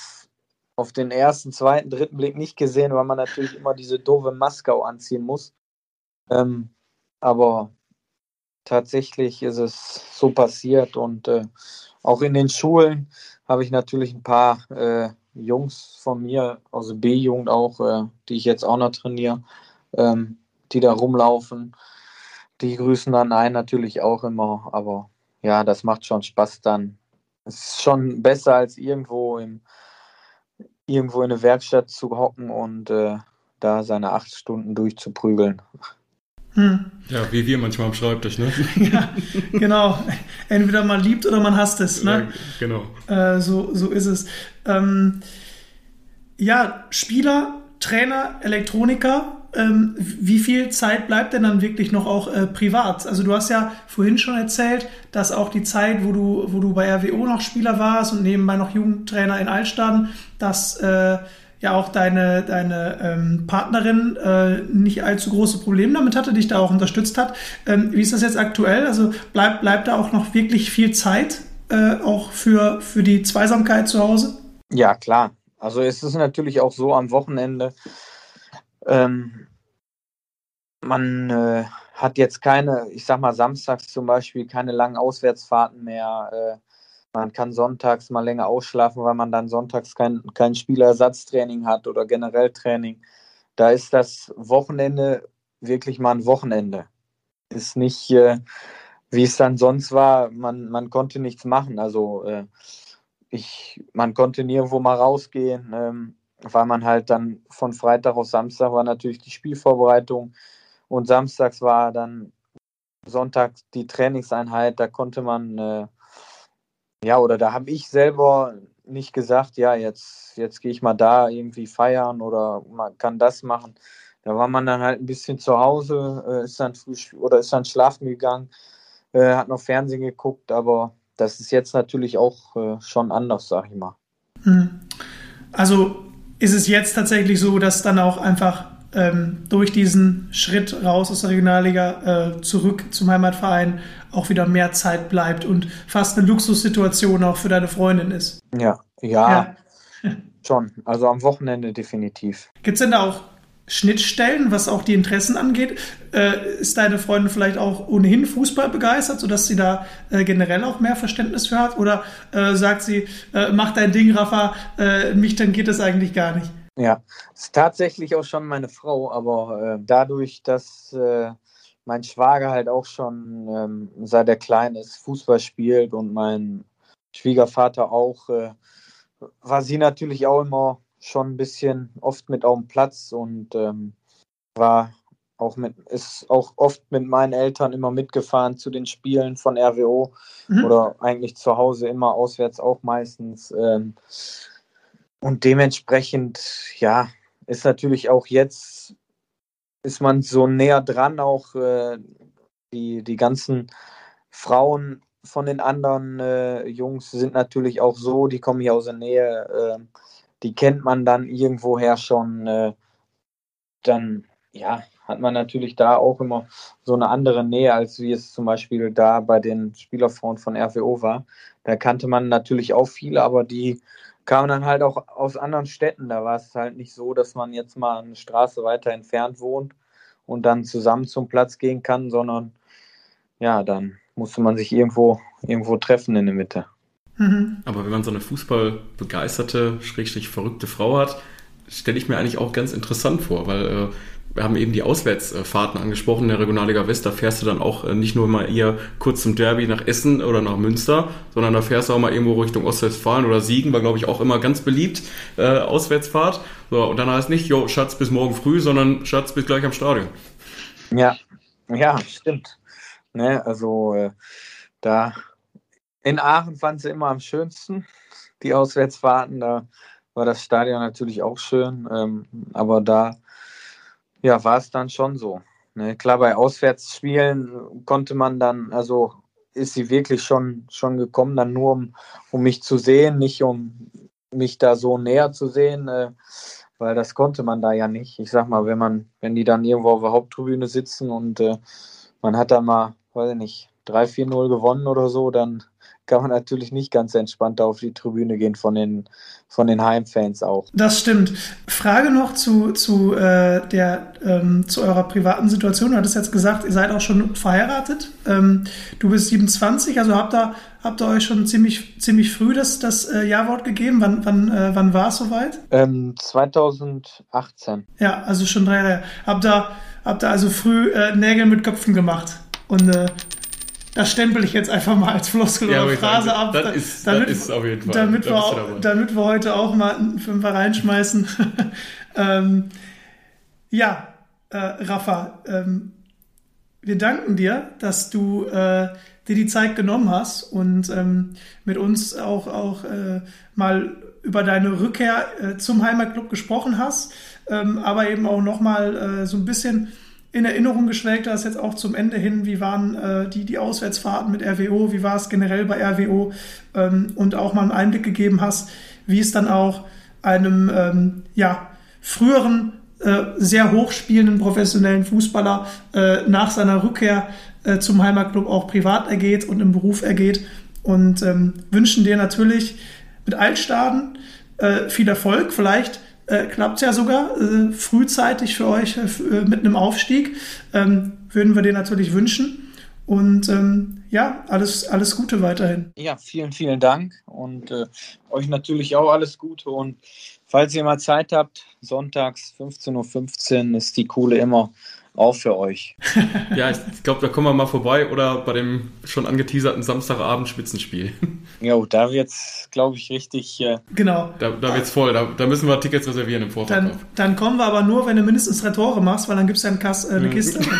Speaker 4: auf den ersten, zweiten, dritten Blick nicht gesehen, weil man natürlich immer diese doofe Maske anziehen muss. Ähm, aber tatsächlich ist es so passiert und äh, auch in den Schulen habe ich natürlich ein paar äh, Jungs von mir, also B-Jugend auch, äh, die ich jetzt auch noch trainiere, ähm, die da rumlaufen. Die grüßen dann einen natürlich auch immer, aber ja, das macht schon Spaß dann. Es ist schon besser als irgendwo im irgendwo in eine Werkstatt zu hocken und äh, da seine acht Stunden durchzuprügeln.
Speaker 3: Hm. Ja, wie wir manchmal am Schreibtisch, ne?
Speaker 2: ja, genau. Entweder man liebt oder man hasst es, ne?
Speaker 3: Ja, genau.
Speaker 2: Äh, so, so ist es. Ähm, ja, Spieler, Trainer, Elektroniker, ähm, wie viel Zeit bleibt denn dann wirklich noch auch äh, privat? Also du hast ja vorhin schon erzählt, dass auch die Zeit, wo du, wo du bei RWO noch Spieler warst und nebenbei noch Jugendtrainer in Altstaden, dass äh, ja auch deine, deine ähm, Partnerin äh, nicht allzu große Probleme damit hatte, dich da auch unterstützt hat. Ähm, wie ist das jetzt aktuell? Also bleibt da auch noch wirklich viel Zeit äh, auch für, für die Zweisamkeit zu Hause?
Speaker 4: Ja, klar. Also es ist natürlich auch so am Wochenende, ähm, man äh, hat jetzt keine, ich sag mal samstags zum Beispiel, keine langen Auswärtsfahrten mehr. Äh, man kann sonntags mal länger ausschlafen, weil man dann sonntags kein, kein Spielerersatztraining hat oder generell Training. Da ist das Wochenende wirklich mal ein Wochenende. Ist nicht, äh, wie es dann sonst war, man, man konnte nichts machen. Also äh, ich, man konnte nirgendwo mal rausgehen. Ähm, weil man halt dann von Freitag auf Samstag war natürlich die Spielvorbereitung und samstags war dann Sonntag die Trainingseinheit, da konnte man, äh, ja, oder da habe ich selber nicht gesagt, ja, jetzt, jetzt gehe ich mal da irgendwie feiern oder man kann das machen. Da war man dann halt ein bisschen zu Hause, äh, ist dann früh oder ist dann schlafen gegangen, äh, hat noch Fernsehen geguckt, aber das ist jetzt natürlich auch äh, schon anders, sag ich mal.
Speaker 2: Hm. Also ist es jetzt tatsächlich so, dass dann auch einfach ähm, durch diesen Schritt raus aus der Regionalliga äh, zurück zum Heimatverein auch wieder mehr Zeit bleibt und fast eine Luxussituation auch für deine Freundin ist.
Speaker 4: Ja, ja, ja. schon. Also am Wochenende definitiv.
Speaker 2: Gibt es denn da auch Schnittstellen, was auch die Interessen angeht. Äh, ist deine Freundin vielleicht auch ohnehin Fußball begeistert, sodass sie da äh, generell auch mehr Verständnis für hat? Oder äh, sagt sie, äh, mach dein Ding, Rafa, äh, mich dann geht es eigentlich gar nicht?
Speaker 4: Ja, ist tatsächlich auch schon meine Frau, aber äh, dadurch, dass mein Schwager halt auch schon ähm, seit er klein ist Fußball spielt und mein Schwiegervater auch, war sie natürlich auch immer schon ein bisschen oft mit auf dem Platz und ähm, war auch mit, ist auch oft mit meinen Eltern immer mitgefahren zu den Spielen von RWO mhm. oder eigentlich zu Hause immer auswärts auch meistens. Ähm, und dementsprechend, ja, ist natürlich auch jetzt, ist man so näher dran, auch äh, die, die ganzen Frauen von den anderen äh, Jungs sind natürlich auch so, die kommen hier aus der Nähe, äh, die kennt man dann irgendwoher schon. Äh, dann, ja, hat man natürlich da auch immer so eine andere Nähe, als wie es zum Beispiel da bei den Spielerfrauen von RWO war. Da kannte man natürlich auch viele, aber die kamen dann halt auch aus anderen Städten. Da war es halt nicht so, dass man jetzt mal eine Straße weiter entfernt wohnt und dann zusammen zum Platz gehen kann, sondern ja, dann musste man sich irgendwo, irgendwo treffen in der Mitte.
Speaker 3: Mhm. Aber wenn man so eine fußballbegeisterte, schrägstrich verrückte Frau hat, stelle ich mir eigentlich auch ganz interessant vor, weil äh, wir haben eben die Auswärtsfahrten angesprochen. In der Regionalliga West, da fährst du dann auch äh, nicht nur mal hier kurz zum Derby nach Essen oder nach Münster, sondern da fährst du auch mal irgendwo Richtung Ostwestfalen oder Siegen, war glaube ich auch immer ganz beliebt, äh, Auswärtsfahrt. So, und dann heißt nicht, jo, Schatz, bis morgen früh, sondern Schatz, bis gleich am Stadion.
Speaker 4: Ja, ja, stimmt. Ne, also äh, da in Aachen fand sie immer am schönsten, die Auswärtsfahrten. Da war das Stadion natürlich auch schön, ähm, aber da ja, war es dann schon so. Ne? Klar, bei Auswärtsspielen konnte man dann, also ist sie wirklich schon, schon gekommen, dann nur um, um mich zu sehen, nicht um mich da so näher zu sehen, äh, weil das konnte man da ja nicht. Ich sag mal, wenn man, wenn die dann irgendwo auf der Haupttribüne sitzen und äh, man hat da mal, weiß ich nicht, 3-4-0 gewonnen oder so, dann kann man natürlich nicht ganz entspannt auf die Tribüne gehen von den, von den Heimfans auch.
Speaker 2: Das stimmt. Frage noch zu, zu, äh, der, ähm, zu eurer privaten Situation. Du hattest jetzt gesagt, ihr seid auch schon verheiratet. Ähm, du bist 27, also habt ihr, habt ihr euch schon ziemlich, ziemlich früh das, das äh, Ja-Wort gegeben. Wann, wann, äh, wann war es soweit?
Speaker 4: Ähm, 2018.
Speaker 2: Ja, also schon drei Jahre. Habt ihr, habt ihr also früh äh, Nägel mit Köpfen gemacht und äh, das stempel ich jetzt einfach mal als Floskel ja, oder Phrase ab.
Speaker 3: Das ist, damit, das ist auf jeden Fall.
Speaker 2: Damit, wir, damit wir heute auch mal einen Fünfer reinschmeißen. ähm, ja, äh, Rafa, ähm, wir danken dir, dass du äh, dir die Zeit genommen hast und ähm, mit uns auch, auch äh, mal über deine Rückkehr äh, zum Heimatclub gesprochen hast, ähm, aber eben auch nochmal äh, so ein bisschen in Erinnerung geschwelgt hast, jetzt auch zum Ende hin, wie waren äh, die, die Auswärtsfahrten mit RWO, wie war es generell bei RWO ähm, und auch mal einen Einblick gegeben hast, wie es dann auch einem ähm, ja, früheren, äh, sehr hochspielenden professionellen Fußballer äh, nach seiner Rückkehr äh, zum Heimatclub auch privat ergeht und im Beruf ergeht. Und ähm, wünschen dir natürlich mit Altstaden äh, viel Erfolg, vielleicht äh, klappt es ja sogar äh, frühzeitig für euch äh, äh, mit einem Aufstieg. Ähm, würden wir dir natürlich wünschen. Und ähm, ja, alles, alles Gute weiterhin.
Speaker 4: Ja, vielen, vielen Dank und äh, euch natürlich auch alles Gute. Und falls ihr mal Zeit habt, sonntags 15.15 Uhr ist die Kohle immer auch für euch.
Speaker 3: ja, ich glaube, da kommen wir mal vorbei oder bei dem schon angeteaserten Samstagabend Spitzenspiel.
Speaker 4: Ja, da wird's, glaube ich, richtig. Äh
Speaker 2: genau.
Speaker 3: Da, da wird's voll. Da, da, müssen wir Tickets reservieren im Vorfeld.
Speaker 2: Dann, dann, kommen wir aber nur, wenn du mindestens drei Tore machst, weil dann gibt's ja eine, Kass, äh, eine Kiste.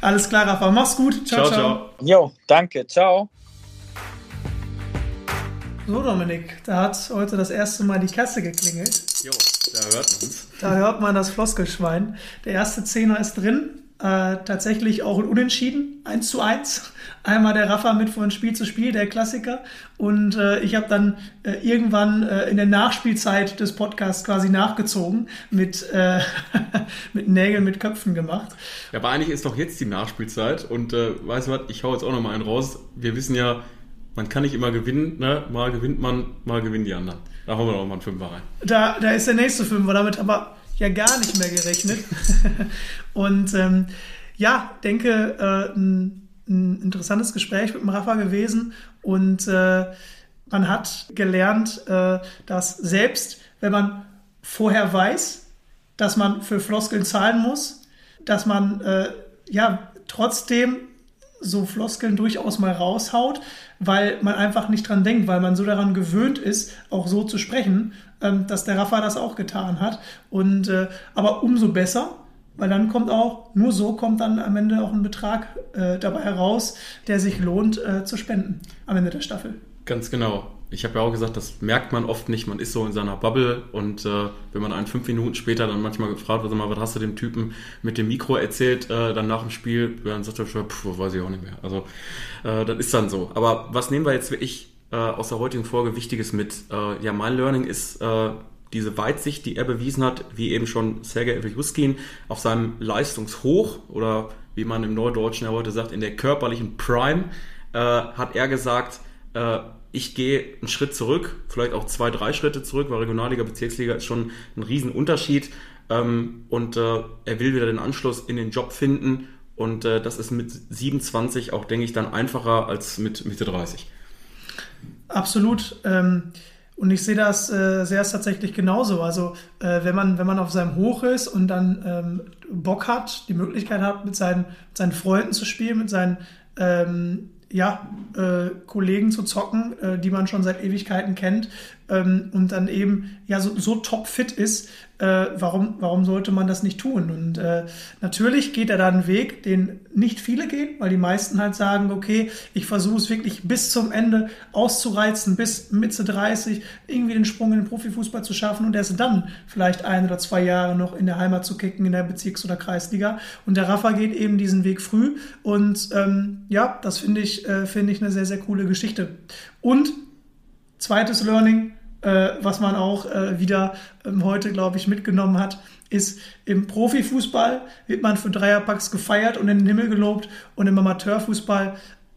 Speaker 2: Alles klar, Rafa. Mach's gut. Ciao, ciao. ciao.
Speaker 4: Jo, danke. Ciao.
Speaker 2: So, Dominik, da hat heute das erste Mal die Kasse geklingelt.
Speaker 3: Jo, da hört man's.
Speaker 2: Da hört man das Floskelschwein. Der erste Zehner ist drin. Äh, tatsächlich auch ein Unentschieden, 1 zu 1. Einmal der Rafa mit von Spiel zu Spiel, der Klassiker. Und äh, ich habe dann äh, irgendwann äh, in der Nachspielzeit des Podcasts quasi nachgezogen, mit, äh, mit Nägeln mit Köpfen gemacht.
Speaker 3: Ja, aber eigentlich ist doch jetzt die Nachspielzeit. Und äh, weißt du was, ich hau jetzt auch noch mal einen raus. Wir wissen ja, man kann nicht immer gewinnen. Ne? Mal gewinnt man, mal gewinnen die anderen. Da hauen wir noch mal einen Fünfer rein.
Speaker 2: Da, da ist der nächste Fünfer, damit aber ja gar nicht mehr gerechnet. und ähm, ja, denke, äh, ein, ein, interessantes Gespräch mit dem Rafa gewesen und äh, man hat gelernt, äh, dass selbst wenn man vorher weiß, dass man für Floskeln zahlen muss, dass man äh, ja trotzdem so Floskeln durchaus mal raushaut, weil man einfach nicht dran denkt, weil man so daran gewöhnt ist, auch so zu sprechen, ähm, dass der Rafa das auch getan hat. Und äh, aber umso besser, weil dann kommt auch, nur so kommt dann am Ende auch ein Betrag äh, dabei heraus, der sich lohnt äh, zu spenden am Ende der Staffel.
Speaker 3: Ganz genau. Ich habe ja auch gesagt, das merkt man oft nicht. Man ist so in seiner Bubble und äh, wenn man einen fünf Minuten später dann manchmal gefragt wird, was hast du dem Typen mit dem Mikro erzählt, äh, dann nach dem Spiel, dann sagt er schon, pff, weiß ich auch nicht mehr. Also äh, das ist dann so. Aber was nehmen wir jetzt wirklich äh, aus der heutigen Folge Wichtiges mit? Äh, ja, mein Learning ist äh, diese Weitsicht, die er bewiesen hat, wie eben schon Sergei Evyuskin auf seinem Leistungshoch oder wie man im Neudeutschen ja heute sagt, in der körperlichen Prime, äh, hat er gesagt, äh, ich gehe einen Schritt zurück, vielleicht auch zwei, drei Schritte zurück, weil Regionalliga, Bezirksliga ist schon ein Riesenunterschied. Ähm, und äh, er will wieder den Anschluss in den Job finden. Und äh, das ist mit 27 auch, denke ich, dann einfacher als mit Mitte 30.
Speaker 2: Absolut. Ähm, und ich sehe das, äh, das tatsächlich genauso. Also äh, wenn man wenn man auf seinem Hoch ist und dann ähm, Bock hat, die Möglichkeit hat, mit seinen, mit seinen Freunden zu spielen, mit seinen ähm, ja, äh, Kollegen zu zocken, äh, die man schon seit Ewigkeiten kennt ähm, und dann eben ja so, so topfit ist, äh, warum, warum sollte man das nicht tun? Und äh, natürlich geht er da einen Weg, den nicht viele gehen, weil die meisten halt sagen, okay, ich versuche es wirklich bis zum Ende auszureizen, bis Mitte 30 irgendwie den Sprung in den Profifußball zu schaffen und erst dann vielleicht ein oder zwei Jahre noch in der Heimat zu kicken, in der Bezirks- oder Kreisliga. Und der Rafa geht eben diesen Weg früh und ähm, ja, das finde ich, äh, finde ich eine sehr, sehr coole Geschichte. Und zweites Learning, äh, was man auch äh, wieder ähm, heute, glaube ich, mitgenommen hat, ist, im Profifußball wird man für Dreierpacks gefeiert und in den Himmel gelobt und im Amateurfußball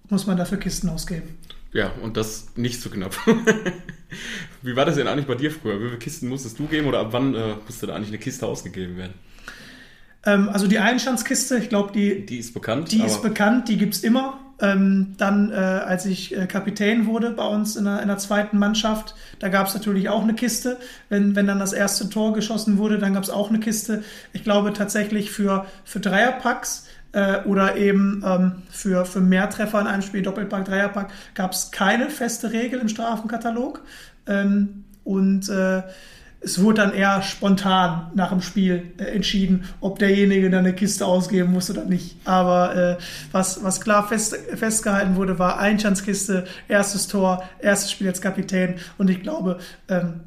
Speaker 2: muss man dafür Kisten ausgeben.
Speaker 3: Ja, und das nicht so knapp. Wie war das denn eigentlich bei dir früher? Wie viele Kisten musstest du geben oder ab wann äh, musste da eigentlich eine Kiste ausgegeben werden?
Speaker 2: Ähm, also die Einstandskiste, ich glaube, die,
Speaker 3: die ist bekannt.
Speaker 2: Die ist bekannt, die gibt es immer. Ähm, dann, äh, als ich äh, Kapitän wurde bei uns in der, in der zweiten Mannschaft, da gab es natürlich auch eine Kiste. Wenn, wenn dann das erste Tor geschossen wurde, dann gab es auch eine Kiste. Ich glaube tatsächlich für, für Dreierpacks äh, oder eben ähm, für, für Mehrtreffer in einem Spiel, Doppelpack, Dreierpack, gab es keine feste Regel im Strafenkatalog. Ähm, und äh, es wurde dann eher spontan nach dem Spiel äh, entschieden, ob derjenige dann eine Kiste ausgeben muss oder nicht. Aber äh, was, was klar fest, festgehalten wurde, war Einstandskiste, erstes Tor, erstes Spiel als Kapitän. Und ich glaube, ähm,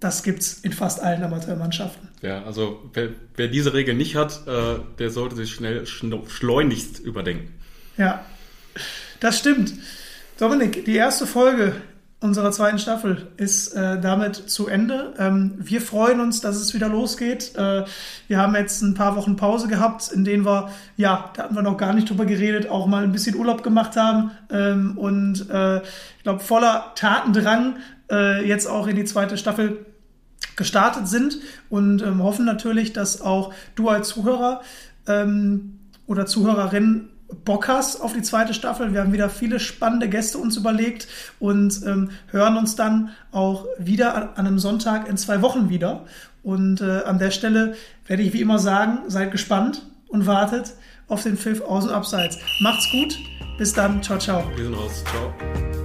Speaker 2: das gibt's in fast allen Amateurmannschaften.
Speaker 3: Ja, also wer, wer diese Regel nicht hat, äh, der sollte sich schnell schleunigst überdenken.
Speaker 2: Ja, das stimmt. Dominik, die erste Folge unserer zweiten Staffel ist äh, damit zu Ende. Ähm, wir freuen uns, dass es wieder losgeht. Äh, wir haben jetzt ein paar Wochen Pause gehabt, in denen wir, ja, da hatten wir noch gar nicht drüber geredet, auch mal ein bisschen Urlaub gemacht haben ähm, und äh, ich glaube voller Tatendrang äh, jetzt auch in die zweite Staffel gestartet sind und ähm, hoffen natürlich, dass auch du als Zuhörer ähm, oder Zuhörerin Bock hast auf die zweite Staffel. Wir haben wieder viele spannende Gäste uns überlegt und ähm, hören uns dann auch wieder an, einem Sonntag in zwei Wochen wieder. Und äh, an der Stelle werde ich wie immer sagen, seid gespannt und wartet auf den Pfiff aus und abseits. Macht's gut, bis dann, ciao, ciao.
Speaker 3: Wir sind raus, ciao.